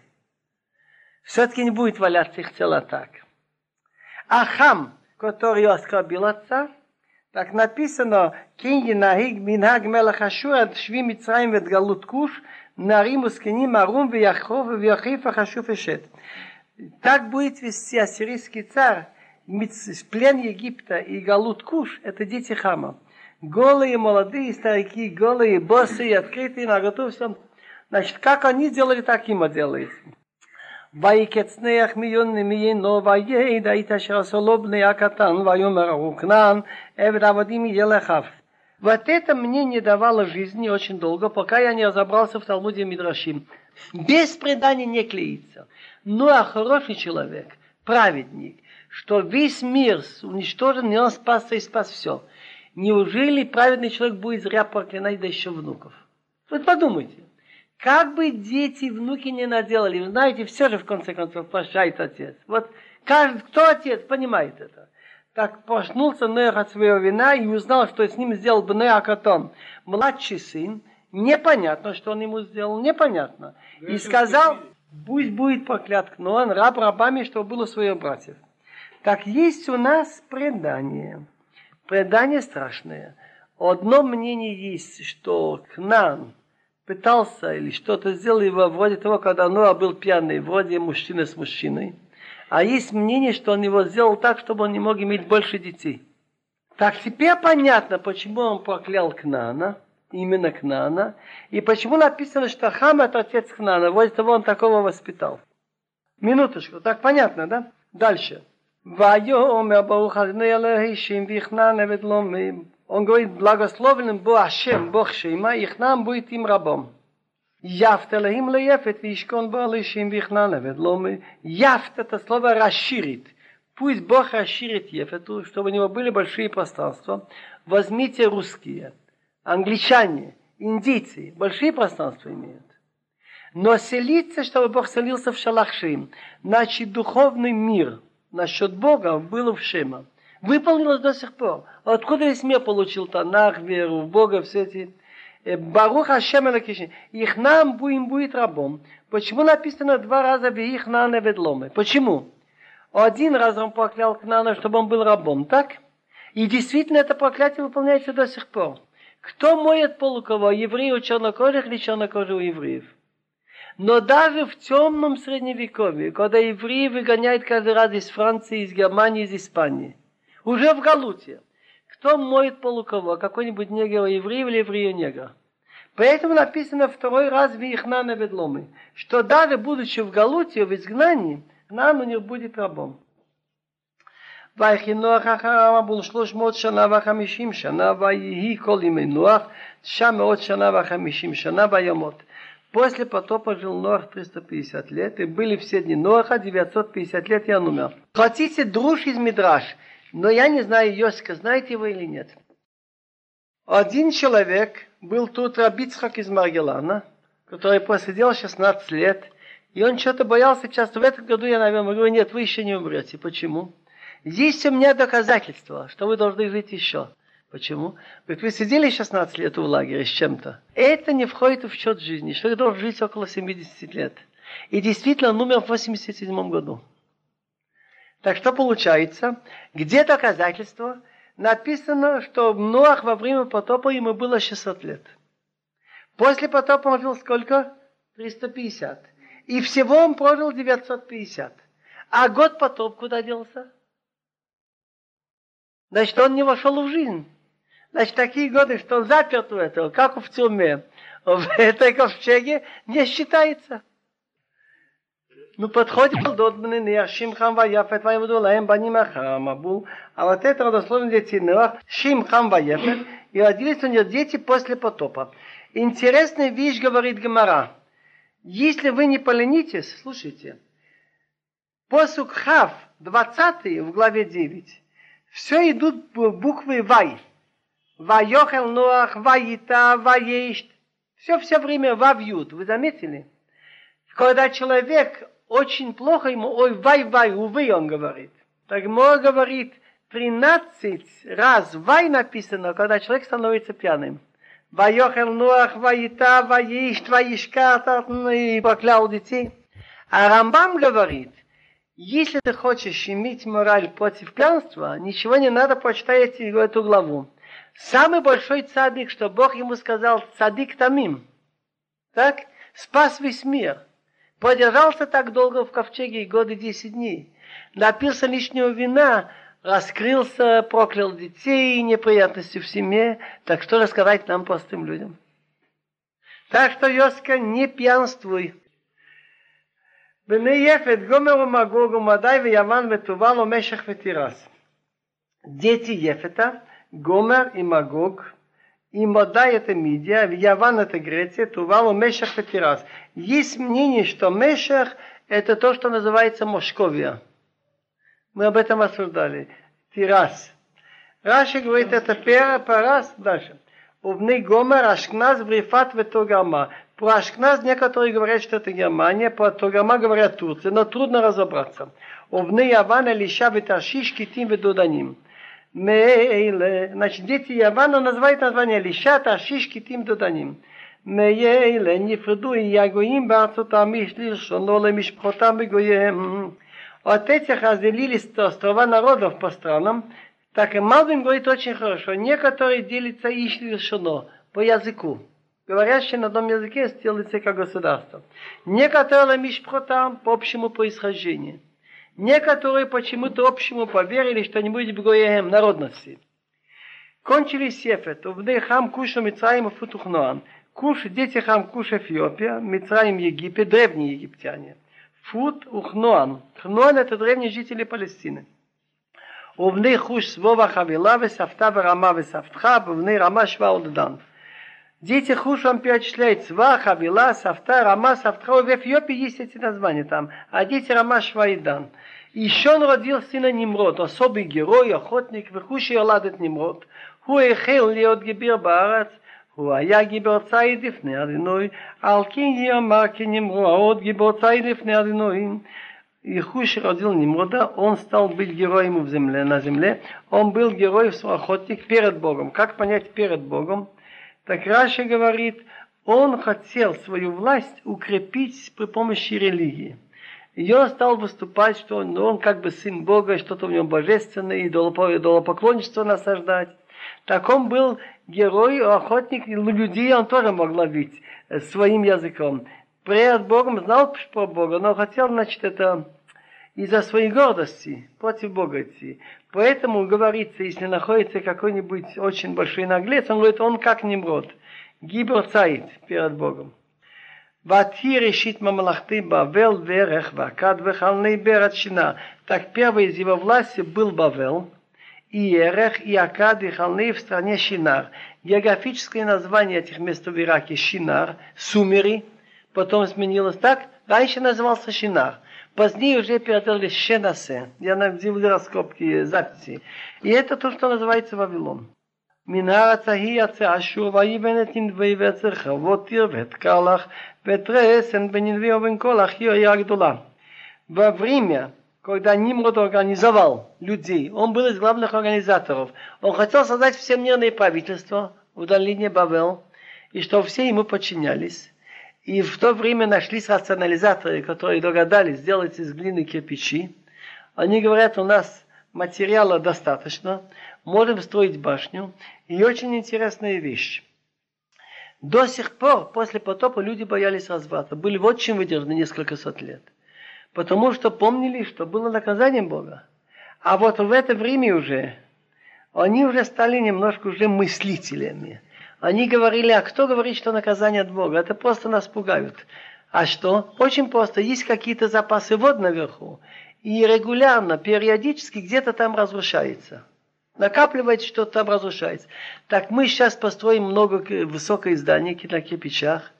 Все-таки не будет валяться их тело так. А хам, который оскорбил отца, так написано «Кинги нахиг минхаг мелах ашур шви Мицраим вет галут куш нарим ускиним арум вяхов вяхиф ахашуф эшет». Так будет вести ассирийский царь, плен Египта и Галут Куш, это дети Хама. Голые, молодые, старики, голые, босые, открытые, на готов всем. Значит, как они делали, так им делает. ויקצנח מיון מיינו וידע את אשר עשו לו בני הקטן ויאמר הוא כנען עבד עבדים יהיה לכף. Вот это мне не давало жизни очень долго, пока я не разобрался в Талмуде Мидрашим. Без предания не клеится. Ну а хороший человек, праведник, что весь мир уничтожен, и он спасся и спас все. Неужели праведный человек будет зря проклинать да еще внуков? Вот подумайте. Как бы дети и внуки не наделали, вы знаете, все же в конце концов прощает отец. Вот каждый, кто отец, понимает это. Так проснулся Ноях от своего вина и узнал, что с ним сделал Бнея Акатон. Младший сын, непонятно, что он ему сделал, непонятно. И сказал, Пусть будет проклят Кноан, раб рабами, что было своих братьев. Так есть у нас предание. Предание страшное. Одно мнение есть, что Кнан пытался или что-то сделал его вроде того, когда Ноа был пьяный, вроде мужчины с мужчиной. А есть мнение, что он его сделал так, чтобы он не мог иметь больше детей. Так теперь понятно, почему он проклял Кнана, именно Кнана, и почему написано, что Хам это отец Кнана, вот того он такого воспитал. Минуточку, так понятно, да? Дальше. ויאמר ברוך אדוני אלוהים ויחנן עבד לומי. Он говорит, благословенным был Ашем, Бог Шейма, их нам будет им рабом. Яфт Элохим леефет, вишкон балышим вихнанавет. Яфт это слово расширит. Пусть Бог расширит Ефету, чтобы у него были большие пространства. Возьмите русские, англичане, индийцы, большие пространства имеют. Но селиться, чтобы Бог селился в Шалахшим, значит духовный мир насчет Бога был в Шема. Выполнилось до сих пор. Откуда весь мир получил Танах, веру в Бога, все эти Барух Ашем Элакишин. Их нам будем будет рабом. Почему написано два раза их на ведломы? Почему? Один раз он проклял Кнана, чтобы он был рабом, так? И действительно это проклятие выполняется до сих пор. Кто моет пол у? Евреи у чернокожих или чернокожие у евреев? Но даже в темном средневековье, когда евреи выгоняют каждый раз из Франции, из Германии, из Испании, уже в Галуте, кто моет пол у кого? Какой-нибудь негр еврей или еврей негр? Поэтому написано второй раз в Ихнана Ведломы, что даже будучи в Галуте, в изгнании, нам у них будет рабом. ויחי נוח אחריו עבור שלוש מאות שנה וחמישים שנה ויהי כל ימי נוח תשע מאות שנה וחמישים שנה ויומות. После потопа жил Ноах 350 лет, и были все дни Ноаха 950 лет, и он умер. Хотите друж из Мидраш, Но я не знаю Йосика, знаете вы или нет. Один человек был тут Рабицхак из Маргелана, который посидел 16 лет, и он что-то боялся часто. В этом году я, наверное, говорю, нет, вы еще не умрете. Почему? Есть у меня доказательства, что вы должны жить еще. Почему? Ведь вы сидели 16 лет в лагере с чем-то. Это не входит в счет жизни. Человек должен жить около 70 лет. И действительно, он умер в 87 году. Так что получается? Где доказательства? Написано, что Ноах во время потопа ему было 600 лет. После потопа он жил сколько? 350. И всего он прожил 950. А год потоп куда делся? Значит, он не вошел в жизнь. Значит, такие годы, что он заперт в этом, как в тюрьме, в этой ковчеге не считается. Ну, подходит Додман и Шимхам Ваяфет Ваевуду Лаем Баним Ахамабул. А вот это родословные дети Неах, Шимхам Ваяфет, и родились у нее дети после потопа. Интересная вещь, говорит Гамара. Если вы не поленитесь, слушайте, посук Хав, 20 в главе 9, все идут буквы Вай. Вайохел Ноах, Ваита, Ваешт. Все все время вавьют. Вы заметили? Когда человек очень плохо ему, ой, вай-вай, увы, он говорит. Так Мор говорит, 13 раз вай написано, когда человек становится пьяным. Вайохел Ноах, Ваита, Ваишт, Ваишка, и проклял детей. А Рамбам говорит, если ты хочешь иметь мораль против пьянства, ничего не надо почитать эту главу. Самый большой цадик, что Бог ему сказал, цадик тамим. Так? Спас весь мир. Продержался так долго в ковчеге, годы десять дней. Напился лишнего вина, раскрылся, проклял детей, неприятности в семье. Так что рассказать нам простым людям? Так что, Йоска, не пьянствуй. בני יפת, גומר ומגוג ומדי ויוון ותובל ומשך ותירס. Дети Ефета, Гомер и Магог, и Модай это Мидия, Яван это Греция, Тувал, Мешах это Тирас. Есть мнение, что Мешах это то, что называется Мошковия. Мы об этом осуждали. Тирас. Раши говорит, это пера, парас, дальше. Убны Гомер, Ашкназ, Брифат, Ветогама. Про Ашкназ некоторые говорят, что это Германия, про Тогама говорят Турция, но трудно разобраться. Убны Яван, Элиша, Ветаршиш, Китим, Ведуданим. Мейле. Значит, дети Явана называют название Лишата, Шишки, Тим, Доданим. Мейле, Нефреду и Ягоим, Барцутам, Ишлишоноле, Мишпхотам, Игоем. От этих разделились острова народов по странам. Так и Малбин говорит очень хорошо. Некоторые делятся Ишлишоно по языку. Говорящие на одном языке делятся как государство. Некоторые Мишпхотам по общему происхождению. Некоторые почему-то общему поверили, что они будут Гоеем, народности. Кончили Сефет, в хам Куша Мицраим и Футухноан. Куш, дети хам Куш Эфиопия, Мицраим Египет, древние египтяне. Фут Ухноан. Хноан это древние жители Палестины. ובני חוש סבובה חבילה וסבתה ורמה וסבתך, ובני רמה שווה ודדן. Дети хушам перечисляют Сваха, Вила, Савта, Рама, Савтра. В Эфиопии есть эти названия там. А дети Рама Швайдан. Еще он родил сына Немрод, особый герой, охотник, Хуши оладет Немрод. Хуэхел лиот гибир баарат. Хуая гибир цаид лифны адиной. Алкин ямар кенемроот а гибир цаид лифны адиной. Хуши родил Немрода, он стал быть героем в земле, на земле. Он был герой, охотник перед Богом. Как понять перед Богом? Так Раша говорит, он хотел свою власть укрепить при помощи религии. И он стал выступать, что он, он как бы сын Бога, что-то в нем божественное, идолопоклонничество насаждать. Так он был герой, охотник, людей он тоже мог ловить своим языком. Пред Богом знал про Бога, но хотел, значит, это из-за своей гордости против Бога идти. Поэтому говорится, если находится какой-нибудь очень большой наглец, он говорит, он как Немрод. Гибер цаит перед Богом. Вати решит мамалахты Бавел, Верех, Вакад, Вехалный Берат Шина. Так первый из его власти был Бавел, и Ерех, и Акад, и Халны в стране Шинар. Географическое название этих мест в Ираке Шинар, Сумери, потом сменилось так, раньше назывался Шинар. Позднее уже переделали Шенасе. Я делали раскопки, записи. И это то, что называется Вавилон. מן הארץ ההיא יצא אשור ויבן את נדבי ואת רחבות עיר ואת קרלח ואת רסן בין נדבי ובין קולח היא העיר הגדולה. Во время, когда Нимрод организовал людей, он был из главных организаторов, он хотел создать всемирное правительство в долине Бавел, и чтобы все ему подчинялись. И в то время нашлись рационализаторы, которые догадались сделать из глины кирпичи. Они говорят, у нас материала достаточно, можем строить башню. И очень интересная вещь. До сих пор, после потопа, люди боялись разврата. Были очень выдержаны несколько сот лет. Потому что помнили, что было наказанием Бога. А вот в это время уже, они уже стали немножко уже мыслителями. Они говорили, а кто говорит, что наказание от Бога? Это просто нас пугают. А что? Очень просто. Есть какие-то запасы вод наверху. И регулярно, периодически где-то там разрушается. Накапливается, что-то там разрушается. Так мы сейчас построим много высокое здание на кирпичах.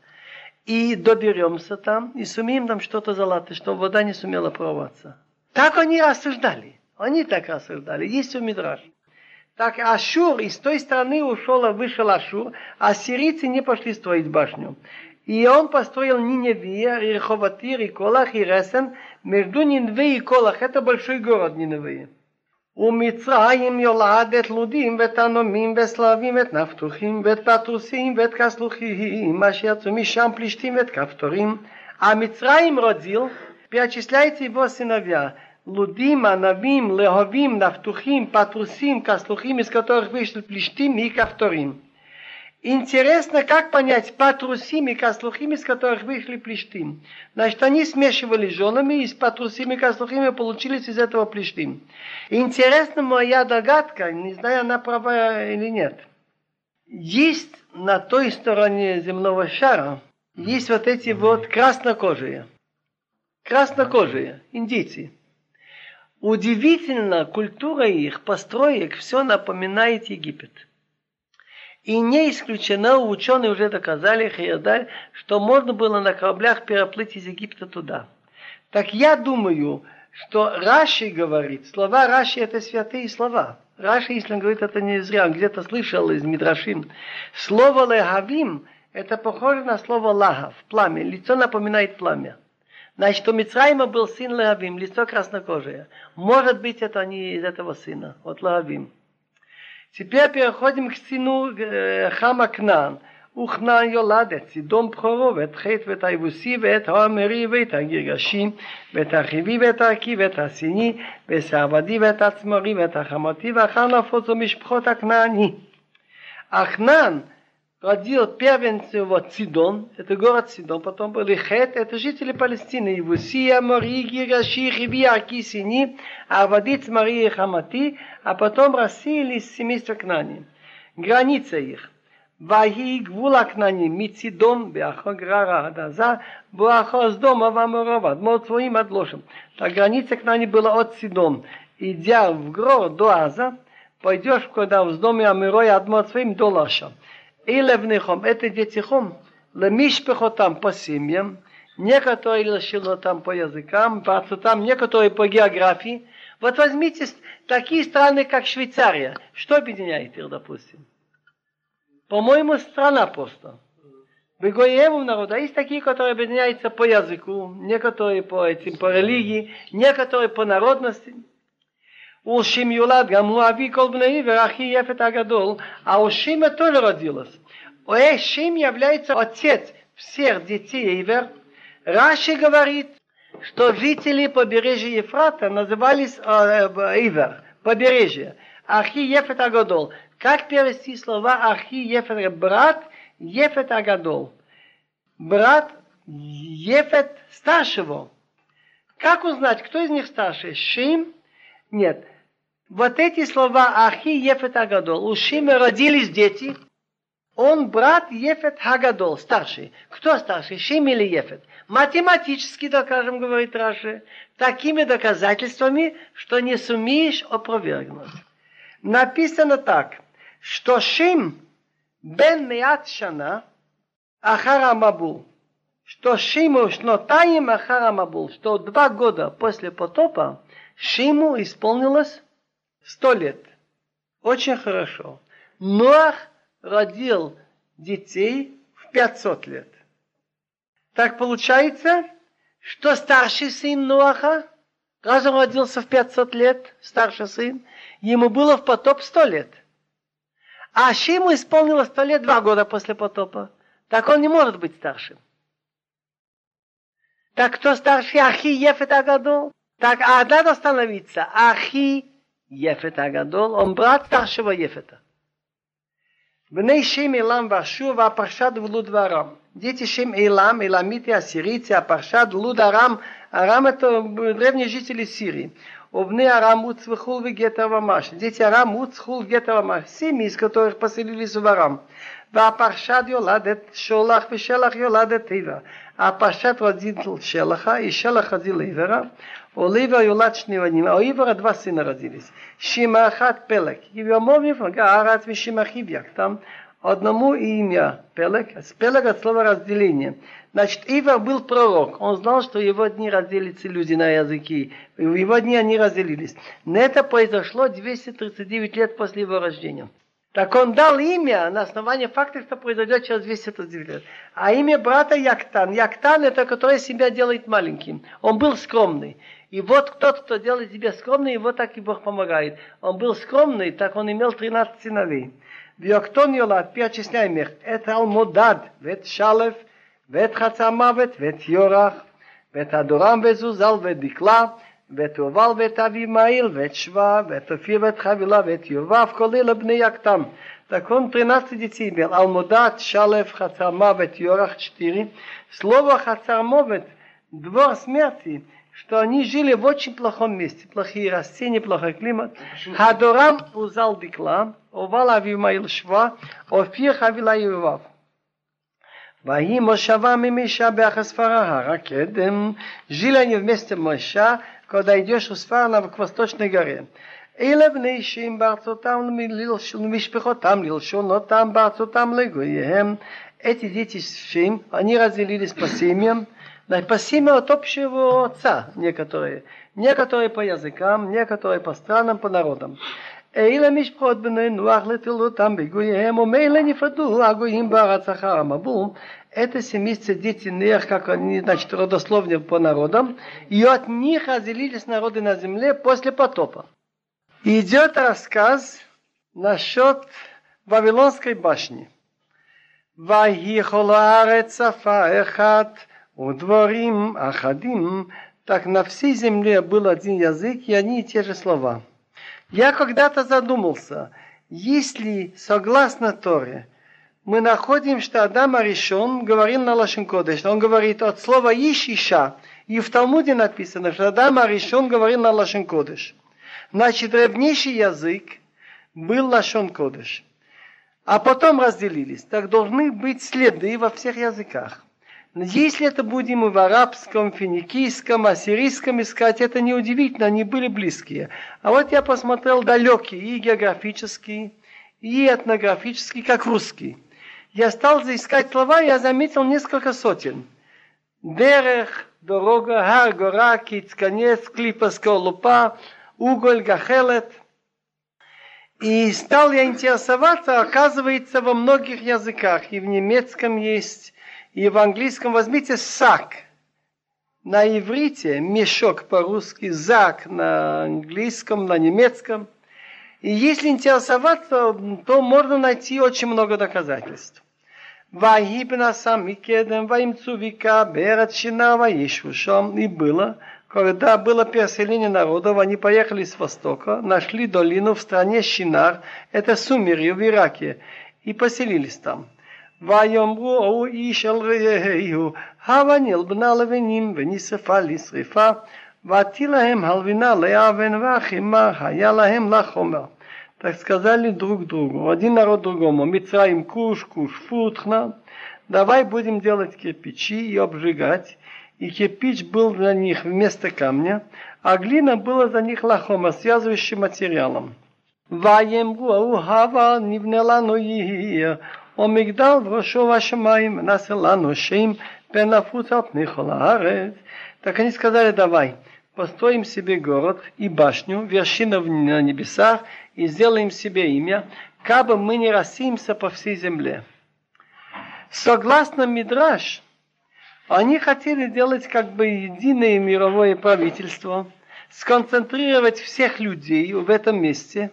И доберемся там, и сумеем там что-то залатать, чтобы вода не сумела прорваться. Так они рассуждали. Они так рассуждали. Есть у Мидраш. Так Ашур из той страны ушел, вышел Ашур, а сирийцы не пошли строить башню. И он построил Ниневия, и Реховатир, и Колах, и Ресен. Между Нинве и Колах, это большой город Ниневия. ומצרים יולדת לודים ותנומים וסלבים ואת נפתוחים ואת פטרוסים ואת כסלוחים אשר יצאו משם פלישתים ואת כפתורים. המצרים родил, перечисляйте его сыновья. Лудим, Анавим, Леговим, Нафтухим, Патрусим, Каслухим, из которых вышли Плештим и Кавторим. Интересно, как понять Патрусим и Каслухим, из которых вышли Плештим. Значит, они смешивали женами, и с Патрусим и Каслухим получились из этого Плештим. Интересна моя догадка, не знаю, она права или нет. Есть на той стороне земного шара, есть вот эти вот краснокожие. Краснокожие, индийцы. Удивительно, культура их, построек, все напоминает Египет. И не исключено, ученые уже доказали, Хиядаль, что можно было на кораблях переплыть из Египта туда. Так я думаю, что Раши говорит, слова Раши это святые слова. Раши, если он говорит, это не зря, он где-то слышал из Мидрашим. Слово лехавим, это похоже на слово лахав, пламя. Лицо напоминает пламя. Значит, у Мицраима был сын Лавим, лицо краснокожее. Может быть, это не из этого сына, от Лавим. Теперь переходим к сыну э, Хама Кнан. וכנען יולד את צידון בכורו ואת חטא ואת היבוסי ואת האמרי ואת הגרגשי ואת החיבי ואת הערכי ואת הסיני ואת העבדי ואת הצמרי ואת החמתי ואחר נפוץ משפחות הכנעני. הכנען родил первенец его Цидон, это город Цидон, потом были Хет, это жители Палестины, Евусия, Мориги, Раши, Хиви, Аркисини, Арвадиц, Мария, Хамати, а потом рассеялись семейства Кнани. Граница их. ויהי גבול הכנענים מצידון באחו גררה עד עזה, באחו סדום ועמורוב, אדמות צבועים עד лошем. Так граница Кнани была от Сидон. Идя в Грор до Аза, пойдешь, когда в доме Амирой Адмот своим до Лаша. И левнихом, это детихом, лемишпехотам по семьям, некоторые лишило там по языкам, по там, некоторые по географии. Вот возьмите такие страны, как Швейцария. Что объединяет их, допустим? По-моему, страна просто. Бегоеву народа есть такие, которые объединяются по языку, некоторые по этим, по религии, некоторые по народности. ושם יולד גם הוא אבי כל בני עבר, אחי יפת הגדול, а у Шима тоже родилось. Шим является отец всех детей Ивер. Раши говорит, что жители побережья Ефрата назывались э, Ивер, побережье. Ахи Ефет Агадол. Как перевести слова Ахи Ефет, брат Ефет Агадол? Брат Ефет старшего. Как узнать, кто из них старший? Шим? нет. Вот эти слова Ахи Ефет Агадол. У Шима родились дети. Он брат Ефет Хагадол, старший. Кто старший, Шим или Ефет? Математически докажем, говорит Раши, такими доказательствами, что не сумеешь опровергнуть. Написано так – что Шим бен Меат Шана Ахара Мабул, что Шиму Шнотаим Ахара Мабул, что два года после потопа Шиму исполнилось сто лет. Очень хорошо. Ноах родил детей в 500 лет. Так получается, что старший сын Ноаха, раз он родился в 500 лет, старший сын, ему было в потоп 100 лет – а Шиму исполнилось сто лет два года после потопа. Так он не может быть старшим. Так кто старший? Ахи Ефет Агадол. Так, а надо остановиться. Ахи Ефет Агадол. Он брат старшего Ефета. בני שם אילם ואשור והפרשת ולוד וארם. Дети Шем Эйлам, Эламиты, Ассирийцы, Апаршад, Луд, Арам. Арам это древние жители Сирии. Обны Арам Уцвихул Вегета Вамаш. Дети Арам Уцхул Вегета Вамаш. Семьи, из которых поселились в Арам. והפרשת יולדת שולח ושלח יולדת עבר. הפרשת רזיל שלחה, היא שלח רזיל לעברה, ולעבר יולד שני בנים, העבר הדבר סינא רזיליס, שימה אחת פלק, ויאמר מפלגה הארץ ושמחיב Там? Одному имя Пелек, Пелек от слова разделение. Значит, Ива был пророк, он знал, что его дни разделятся люди на языки, в его дни они разделились. Но это произошло 239 лет после его рождения. Так он дал имя на основании факта, что произойдет через 200 лет. А имя брата Яктан. Яктан это который себя делает маленьким. Он был скромный. И вот тот, кто делает себя скромным, его так и Бог помогает. Он был скромный, так он имел 13 сыновей. В Биоктон Йолад, перечисляем их. Это Алмодад, Вет Шалев, Вет Хацамавет, Вет Йорах, Вет Адурам, Вет Зузал, Вет Дикла, ואת יובל ואת אבימעיל ואת שווה ואת אופיר ואת חבילה ואת יובב כל אלה בני יקתם. Так он 13 детей имел. Алмудат, Шалев, Хацармавет, Йорах 4. Слово Хацармовет, двор смерти, что они жили в очень плохом месте. Плохие растения, плохой климат. Хадорам узал дикла, овал авимаил шва, офир хавила ював. ויהי מושבה ממישה באחספרה, הר הקדם, жили они вместе Моша, когда идешь у Сфарна к восточной горе. אלה בני אישים בארצותם למשפחותם, ללשונותם בארצותם לגוייהם. Эти дети Шим, они разделились по семьям, по семьям от общего отца некоторые. Некоторые по языкам, некоторые по странам, по народам. אלה משפחות בני נוח לתילותם בגוייהם, ומילא נפרדו הגויים בארץ אחר המבול. Это семейство детей Нех, как они, значит, родословные по народам. И от них разделились народы на земле после потопа. Идет рассказ насчет Вавилонской башни. Удворим Ахадим, так на всей земле был один язык и одни и те же слова. Я когда-то задумался, если согласно Торе – мы находим, что Адам Аришон говорил на Лашенкодыш. Он говорит от слова «иш» «иша». И в Талмуде написано, что Адам Аришон говорил на Лашенкодыш. Значит, древнейший язык был Лашон Кодыш. А потом разделились. Так должны быть следы во всех языках. Если это будем и в арабском, финикийском, ассирийском искать, это неудивительно, они были близкие. А вот я посмотрел далекие, и географические, и этнографические, как русский. Я стал искать слова, я заметил несколько сотен. Дерех, дорога, гар, гора, киц, конец, клипа, скорлупа, уголь, гахелет – и стал я интересоваться, оказывается, во многих языках. И в немецком есть, и в английском. Возьмите сак. На иврите мешок по-русски, зак на английском, на немецком. И если интересоваться, то можно найти очень много доказательств. Ваибна сам и кедем, ваимцу вика, берет шина, ваишу шом. И было, когда было переселение народов, они поехали с востока, нашли долину в стране Шинар, это Сумерье в Ираке, и поселились там. ויאמרו ההוא איש אל רעהו, הבה נלבנה לבנים ונשרפה לשרפה, ותהי להם הלבינה לאבן והחימה היה להם לחומר. Так сказали друг другу, один народ другому, Мицраим куш, куш футхна, давай будем делать кирпичи и обжигать, и кирпич был для них вместо камня, а глина была за них лахома, связывающим материалом. ויאמרו הבה נבנה לנו יהיה, ומגדל בראשו והשמיים, נעשה לנו שם פן נפוץ על פני כל הארץ. Так они сказали, давай, построим себе город и башню, вершина на небесах, и сделаем себе имя, кабы мы не рассеемся по всей земле. Согласно Мидраш, они хотели делать как бы единое мировое правительство, сконцентрировать всех людей в этом месте.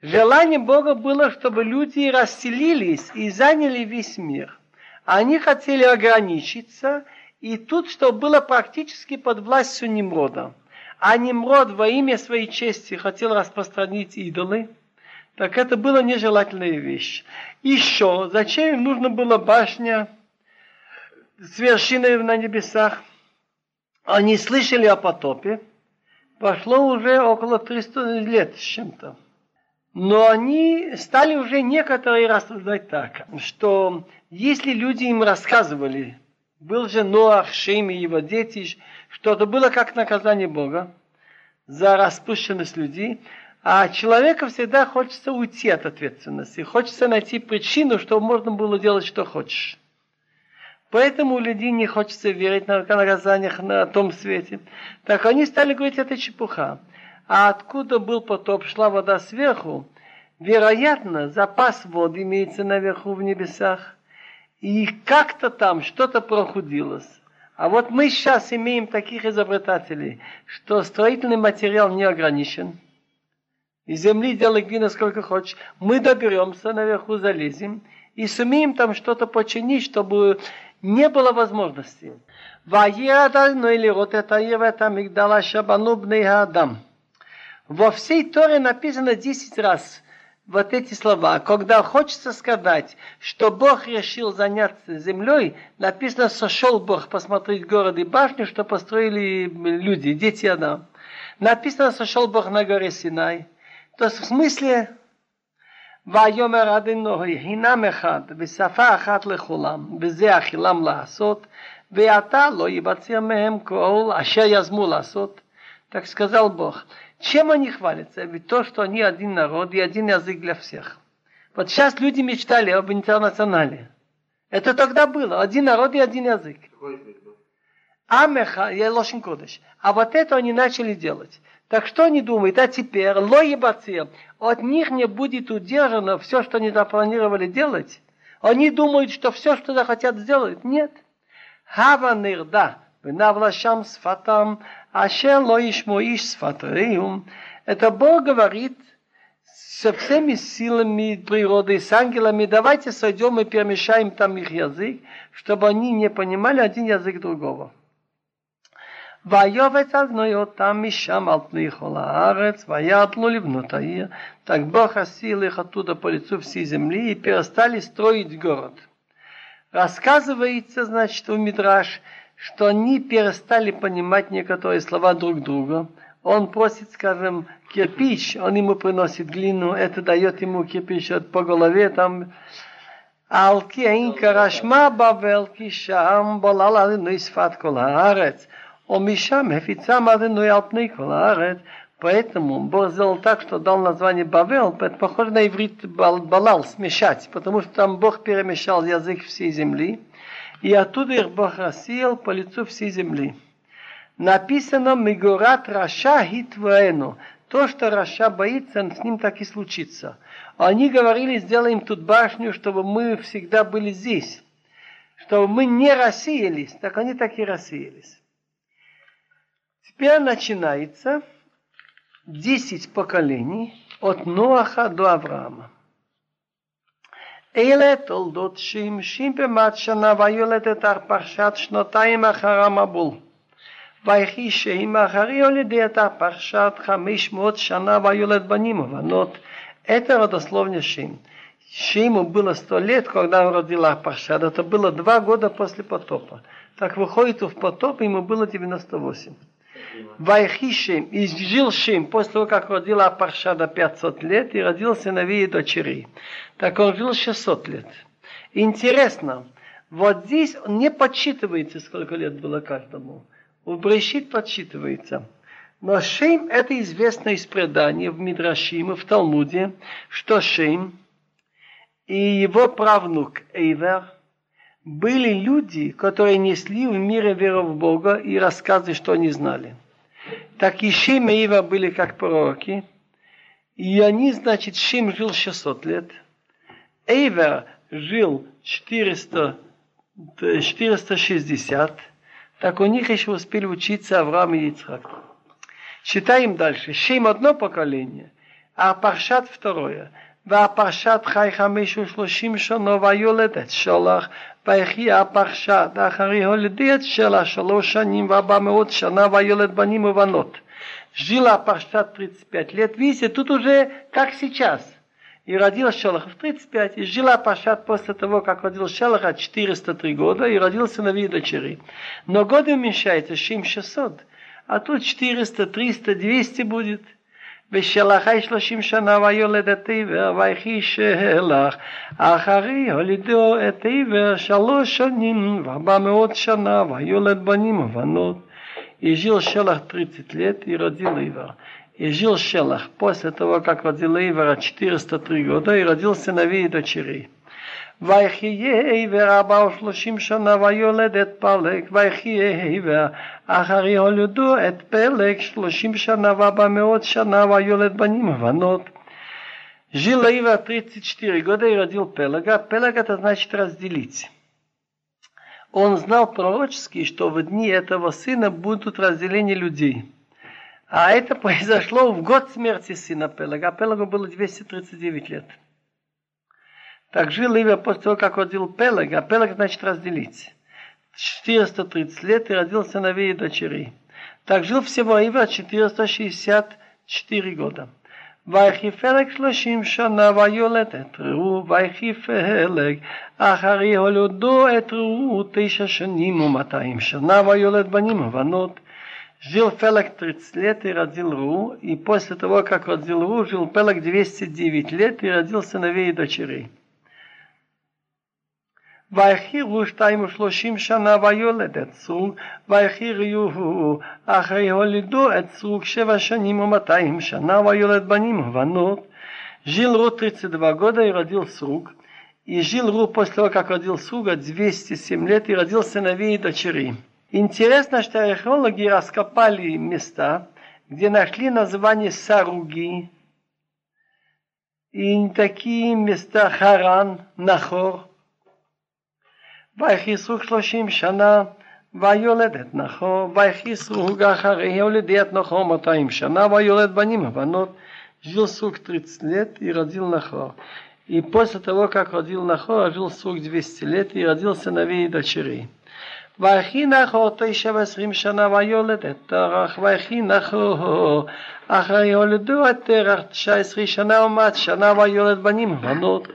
Желание Бога было, чтобы люди расселились и заняли весь мир. Они хотели ограничиться, и тут, что было практически под властью Немрода. А Немрод во имя своей чести хотел распространить идолы, так это была нежелательная вещь. Еще, зачем им нужно было башня, с вершиной на небесах. Они слышали о потопе. Прошло уже около 300 лет с чем-то. Но они стали уже некоторые рассуждать так, что если люди им рассказывали, был же Ноах, Шем и его дети, что это было как наказание Бога за распущенность людей, а человеку всегда хочется уйти от ответственности, хочется найти причину, чтобы можно было делать, что хочешь. Поэтому людей не хочется верить на наказаниях на том свете. Так они стали говорить, это чепуха. А откуда был потоп, шла вода сверху, вероятно, запас воды имеется наверху в небесах. И как-то там что-то прохудилось. А вот мы сейчас имеем таких изобретателей, что строительный материал не ограничен. И земли делай глина сколько хочешь. Мы доберемся, наверху залезем и сумеем там что-то починить, чтобы не было возможности. Адам. Во всей Торе написано 10 раз вот эти слова. Когда хочется сказать, что Бог решил заняться землей, написано, сошел Бог посмотреть город и башню, что построили люди, дети Адам. Написано, сошел Бог на горе Синай. То есть в смысле ויאמר אדינוי הינם אחד ושפה אחת לכולם וזה אכילם לעשות ועתה לא ייבצר מהם כל אשר יזמו לעשות. Так сказал Бог. чем они хвалятся? Ведь то, что они один народ и один язык для всех. Вот сейчас люди мечтали об интернационале. Это тогда было. Один народ и один язык. Амеха, я лошен кодыш. А вот это они начали делать. Так что они думают? А теперь, лоебацир, от них не будет удержано все, что они запланировали делать. Они думают, что все, что захотят сделать. Нет. Хава нирда, навлашам сфатам, аше лоишмо иш сфатариум. Это Бог говорит со всеми силами природы, с ангелами, давайте сойдем и перемешаем там их язык, чтобы они не понимали один язык другого. ויובץ אדנוי אותם и על פני כל הארץ, ויעדלו לבנות Так Бог осил их оттуда по лицу всей земли и перестали строить город. Рассказывается, значит, в Мидраш, что они перестали понимать некоторые слова друг друга. Он просит, скажем, кирпич, он ему приносит глину, это дает ему кирпич по голове, там על כי אין כרשמה בבל, כי שם בולל עלינו שפת כל הארץ, ומשם הפיצם עלינו על פני כל הארץ. Поэтому Бог сделал так, что дал название Бавел, это похоже на иврит балал, смешать, потому что там Бог перемешал язык всей земли, и оттуда их Бог рассеял по лицу всей земли. Написано «מגורת רשע היא תבואנו», то, что רשע боится, с ним так и случится. Они говорили, сделаем тут башню, чтобы мы всегда были здесь, чтобы мы не рассеялись. Так они так и рассеялись. Теперь начинается 10 поколений от Ноаха до Авраама. אלה תולדות שימשים במעט שנה ויולדת פרשת שנתיים אחר המבול. ויחי שם אחרי יולדי את פרשת חמש מאות שנה ויולד בנים ובנות. Это родословня Шим. Шиму было сто лет, когда он родил Арпаршад. Это было два года после потопа. Так выходит, в потоп ему было 98. Вайхишем, и жил Шим после того, как родила Апаршада 500 лет, и родил сыновей и дочерей. Так он жил 600 лет. Интересно, вот здесь не подсчитывается, сколько лет было каждому. У Брешит подсчитывается. Но Шейм – это известно из предания в Мидрашиме, в Талмуде, что Шейм и его правнук Эйвер были люди, которые несли в мире веру в Бога и рассказы, что они знали. Так и Шим и Эйвер были как пророки, и они, значит, Шим жил 600 лет, Эйвер жил 400, 460, так у них еще успели учиться Авраам и Ицхак. Читаем дальше. Шим одно поколение, а Паршат второе. והפרשת חי חמש ושלושים שנו ויולד את שלח ויחי הפרשת אחרי הולדי את שלח שלוש שנים וארבע מאות שנה ויולד בנים ובנות. Жила Паршат 35 лет. Видите, тут уже как сейчас. И родил Шелах в 35. И жила Паршат после того, как родил Шелаха 403 года. И родил сыновей и дочерей. Но годы уменьшаются, 7 600. А тут 400, 300, 200 будет. ושלחי שלושים שנה ויולד את עבר, ויחי שלח, אחרי הולידו את עבר שלוש שנים וארבע מאות שנה, ויולד בנים ובנות. И жил Шелах 30 лет и родил Ивар. И жил Шелах после того, как родил Ивара 403 года и родил сыновей и дочерей. ויחיה עבר ארבע ושלושים שנה ויולד את פלג, ויחיה עבר אחרי הולדו את פלג שלושים שנה וארבע מאות שנה ויולד בנים ובנות. Жил Ива 34 года и родил Пелага. Пелаг это значит разделить. Он знал пророчески, что в дни этого сына будут разделения людей. А это произошло в год смерти сына Пелага. Пелагу было 239 лет. Так жил Ива после того, как родил Пелег, а Пелег значит разделить. 430 лет и родил сыновей и дочерей. Так жил всего Ива 464 года. ויחי פלג שלושים שנה ויולד את ראו, ויחי פלג אחרי הולדו את ראו תשע שנים ומאתיים שנה ויולד בנים ובנות. Жил Пелаг 30 лет и родил Ру, и после того, как родил Ру, жил Пелаг 209 лет и родил сыновей и дочерей. ויחירו שתיים ושלושים שנה ויולד את סרוג, ויחירו אחרי הולידו את סרוג שבע שנים ומאתיים שנה ויולד בנים ובנות. Жил Ру 32 года и родил Сруг. И жил Ру после того, как родил Сруга 207 лет и родил сыновей и дочерей. Интересно, что археологи раскопали места, где нашли название Саруги. И такие места Харан, Нахор, ויחיסו שלושים שנה, ויולד את נחור, ויחיסו הוג אחרי, הולידי את נחור מאתיים שנה, ויולד בנים ובנות, жил сук 30 лет и родил Нахор. И после того, как родил Нахора, жил сук 200 лет и родил сыновей и дочерей. ויחי נחור תשע ועשרים שנה ויולד את תרח, ויחי נחור אחר יולדו את תרח תשע עשרה שנה ומעט שנה ויולד בנים ובנות.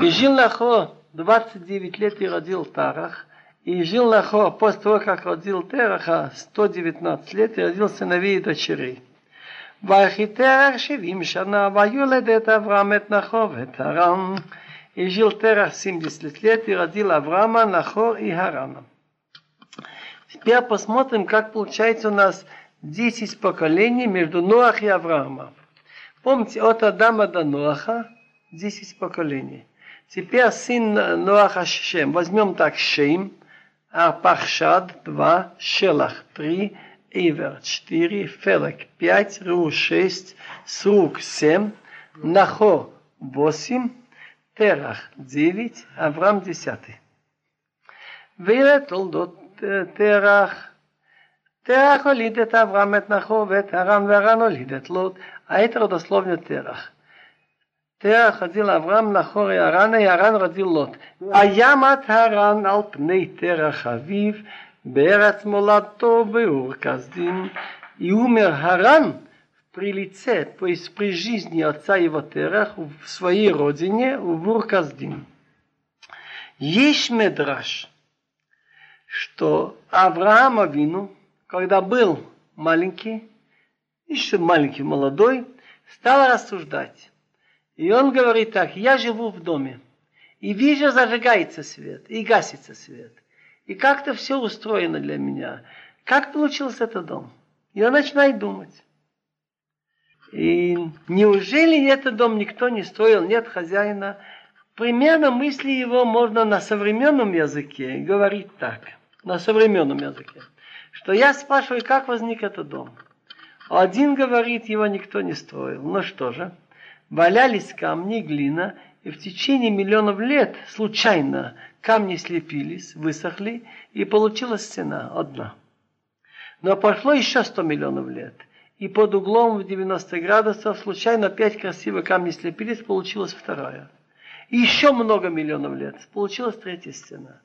וז'יל נחור 29 лет и родил Тарах, и жил Нахор после того, как родил Тераха, 119 лет, и родил сыновей и дочерей. Вахитерах шевим шана, ваюледет Авраам эт Нахор вет Арам. И жил Терах 70 лет, и родил Авраама, Нахор и Харана. Теперь посмотрим, как получается у нас 10 поколений между Ноах и Авраама. Помните, от Адама до Ноаха 10 поколений. Теперь сын Ноаха Шем. Возьмем так Шем, Арпахшад 2, Шелах 3, Ивер 4, Фелек 5, Ру 6, Срук 7, Нахор 8, Терах 9, Авраам 10. ואלה תולדות תרח. תרח הוליד את אברהם את נחור ואת הרן והרן הוליד את לוט. היתר дословно תרח. Терах родил Авраам на хоре Арана, и Аран родил Лот. А ямат Аран алпней пней Терах Авив, Берат Молато, Беур Каздин. И умер Харан при лице, то есть при жизни отца его Терах в своей родине, в Бурказдин. Есть медраж, что Авраам Авину, когда был маленький, еще маленький, молодой, стал рассуждать. И он говорит так, я живу в доме, и вижу, зажигается свет, и гасится свет. И как-то все устроено для меня. Как получился этот дом? И он начинает думать. И неужели этот дом никто не строил, нет хозяина? Примерно мысли его можно на современном языке говорить так – на современном языке, что я спрашиваю, как возник этот дом. Один говорит, его никто не строил. Ну что же, валялись камни, глина, и в течение миллионов лет случайно камни слепились, высохли, и получилась стена одна. Но прошло еще 100 миллионов лет, и под углом в 90 градусов случайно пять красивых камней слепились, получилась вторая. И еще много миллионов лет, получилась третья стена.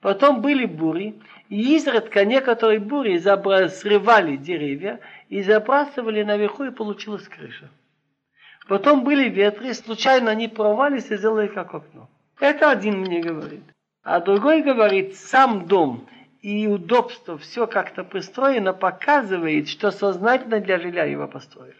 Потом были бури, и изредка некоторые бури срывали деревья и забрасывали наверху, и получилась крыша. Потом были ветры, случайно они прорвались и сделали как окно. Это один мне говорит. А другой говорит, сам дом и удобство, все как-то пристроено, показывает, что сознательно для жилья его построили.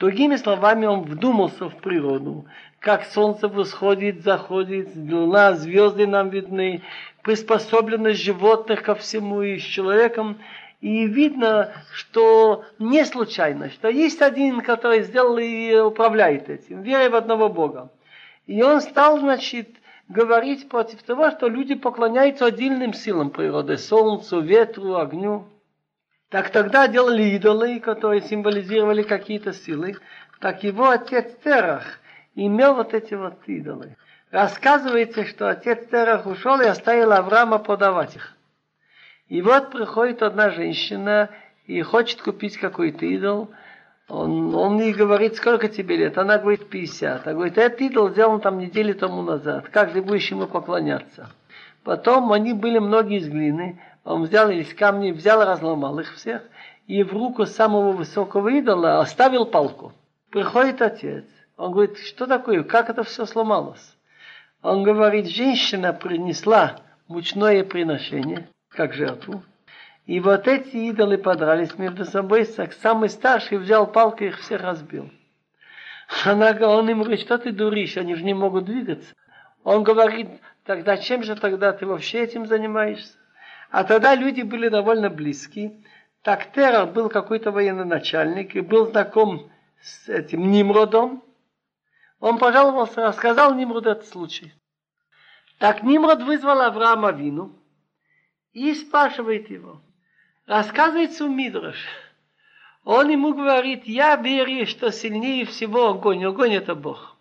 Другими словами, он вдумался в природу, как солнце восходит, заходит, луна, звезды нам видны, приспособленность животных ко всему и с человеком. И видно, что не случайно, что есть один, который сделал и управляет этим, верой в одного Бога. И он стал, значит, говорить против того, что люди поклоняются отдельным силам природы, солнцу, ветру, огню. Так тогда делали идолы, которые символизировали какие-то силы. Так его отец Терах имел вот эти вот идолы. Рассказывается, что отец Терах ушел и оставил Авраама подавать их. И вот приходит одна женщина и хочет купить какой-то идол. Он, он ей говорит, сколько тебе лет? Она говорит, 50. Она говорит, этот идол сделан там недели тому назад. Как ты будешь ему поклоняться? Потом они были многие из глины. Он взял из камней, взял, разломал их всех. И в руку самого высокого идола оставил палку. Приходит отец. Он говорит, что такое? Как это все сломалось? Он говорит, женщина принесла мучное приношение, как жертву. И вот эти идолы подрались между собой. Самый старший взял палку и их всех разбил. Она, он им говорит, что ты дуришь, они же не могут двигаться. Он говорит, тогда чем же тогда ты вообще этим занимаешься? А тогда люди были довольно близкие. Так Терах был какой-то военный начальник и был знаком с этим Нимродом. Он пожаловался, рассказал Нимроду этот случай. Так Нимрод вызвал Авраама Вину и спрашивает его. Рассказывается у Мидрош. Он ему говорит, я верю, что сильнее всего огонь. Огонь это Бог.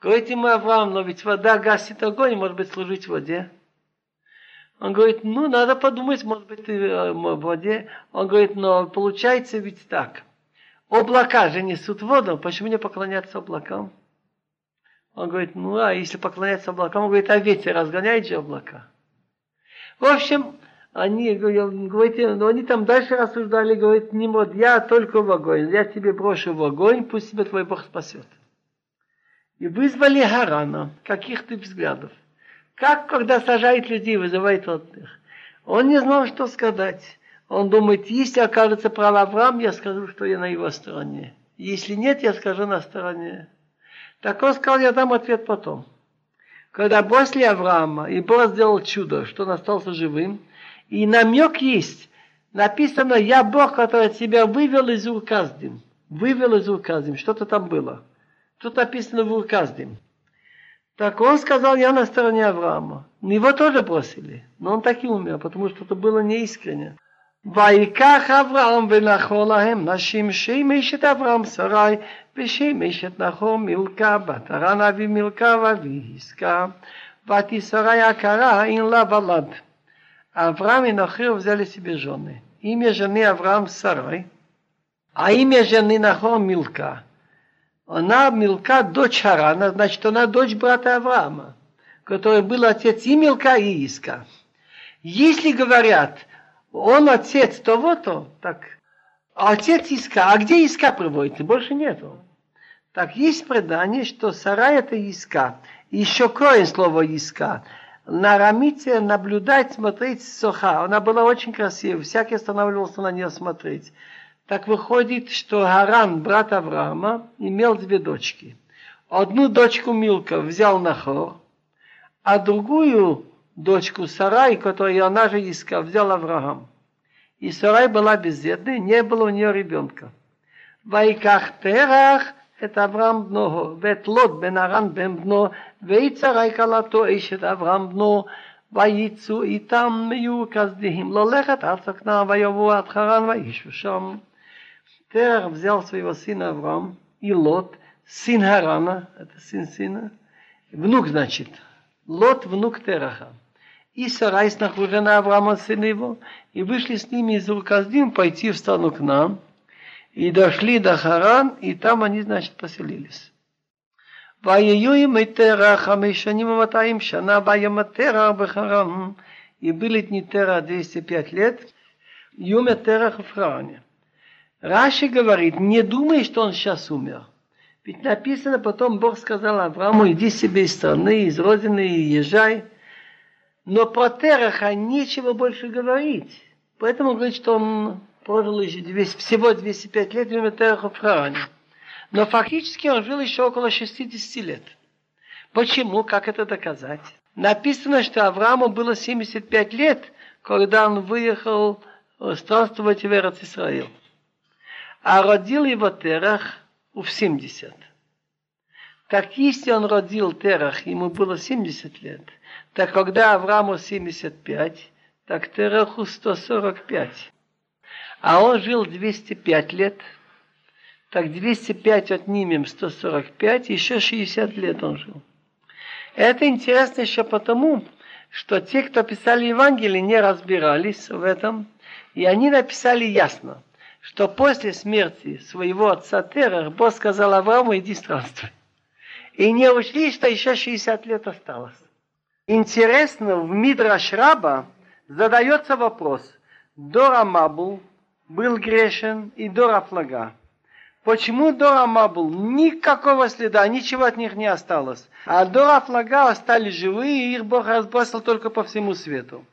Говорит ему Авраам, но ведь вода гасит огонь, может быть, служить воде. Он говорит, ну, надо подумать, может быть, э, в воде. Он говорит, но получается ведь так. Облака же несут воду, почему не поклоняться облакам? Он говорит, ну а если поклоняться облакам, он говорит, а ветер разгоняет же облака. В общем, они, говорите, но они там дальше рассуждали, говорит, Нимрод, я только в огонь, я тебе брошу в огонь, пусть тебя твой Бог спасет. И вызвали Харана, каких-то взглядов. Как, когда сажает людей, вызывает отдых. Он не знал, что сказать. Он думает, если окажется прав Авраам, я скажу, что я на его стороне. Если нет, я скажу на стороне. Так он сказал, я дам ответ потом. Когда после Авраама и Бог сделал чудо, что он остался живым, и намек есть, написано, я Бог, который тебя вывел из Урказдим. Вывел из Урказдим, что-то там было. Тут написано в Урказдим. Так он сказал, я на стороне Авраама. Его тоже бросили, но он так и умер, потому что это было неискренне. ויקח אברהם ונחור להם נשים שמש את אברהם שרי ושמש את נחור מילכה בת הרן אבי מילכה ואבי עסקה ותשרי הכרה אין לה ולד. Авраам и Нахор взяли себе жены. Имя жены Авраам Сарай, а имя жены Нахор Милка. Она Милка дочь Харана, значит, она дочь брата Авраама, который был отец и Милка, и Иска. Если говорят, он отец того-то, так, отец Иска, а где Иска приводится? Больше нету. Так есть предание, что Сарай это Иска. Еще кроем слово Иска. На Рамите наблюдать, смотреть Соха. Она была очень красивая, всякий останавливался на нее смотреть. Так выходит, что Харан, брат Авраама, имел две дочки. Одну дочку Милка взял Нахор, а другую дочку Сарай, которую она же искал, взял Авраам. И Сарай была бездетной, не было у нее ребенка. Вайках Терах, это Авраам бного, вет Лот бен Аран бен бно, ויצרי כלתו אשת אברהם בנו, ויצאו איתם מיהו כסדיהם ללכת עד סכנם, ויבואו עד חרן וישבו שם. Терах взял своего сына Авраам и Лот, сын Харана, это сын сына, внук, значит, Лот внук Тераха. И Сарай, нахужена Авраама, сына его, и вышли с ними из Урказдим пойти в страну к нам, и дошли до Харан, и там они, значит, поселились. И были дни Тера 205 лет, Юме Терах в Харане. Раши говорит, не думай, что он сейчас умер. Ведь написано потом, Бог сказал Аврааму, иди себе из страны, из родины, и езжай. Но про Тераха нечего больше говорить. Поэтому говорит, что он прожил еще всего 205 лет, Юме Тераха в Харане. Но фактически он жил еще около 60 лет. Почему? Как это доказать? Написано, что Аврааму было 75 лет, когда он выехал странствовать в Эрец Исраил. А родил его Терах в 70. Так если он родил Терах, ему было 70 лет, так когда Аврааму 75, так Тераху 145. А он жил 205 лет – так 205 отнимем 145, еще 60 лет он жил. Это интересно еще потому, что те, кто писали Евангелие, не разбирались в этом, и они написали ясно, что после смерти своего отца Терах Бог сказал Аврааму, иди странствуй. И не учли, что еще 60 лет осталось. Интересно, в Мидраш Раба задается вопрос, Дора Мабул был грешен и Дора Флага. Почему Дора Мабул? Никакого следа, ничего от них не осталось. А Дора Флага остались живые, и их Бог разбросил только по всему свету.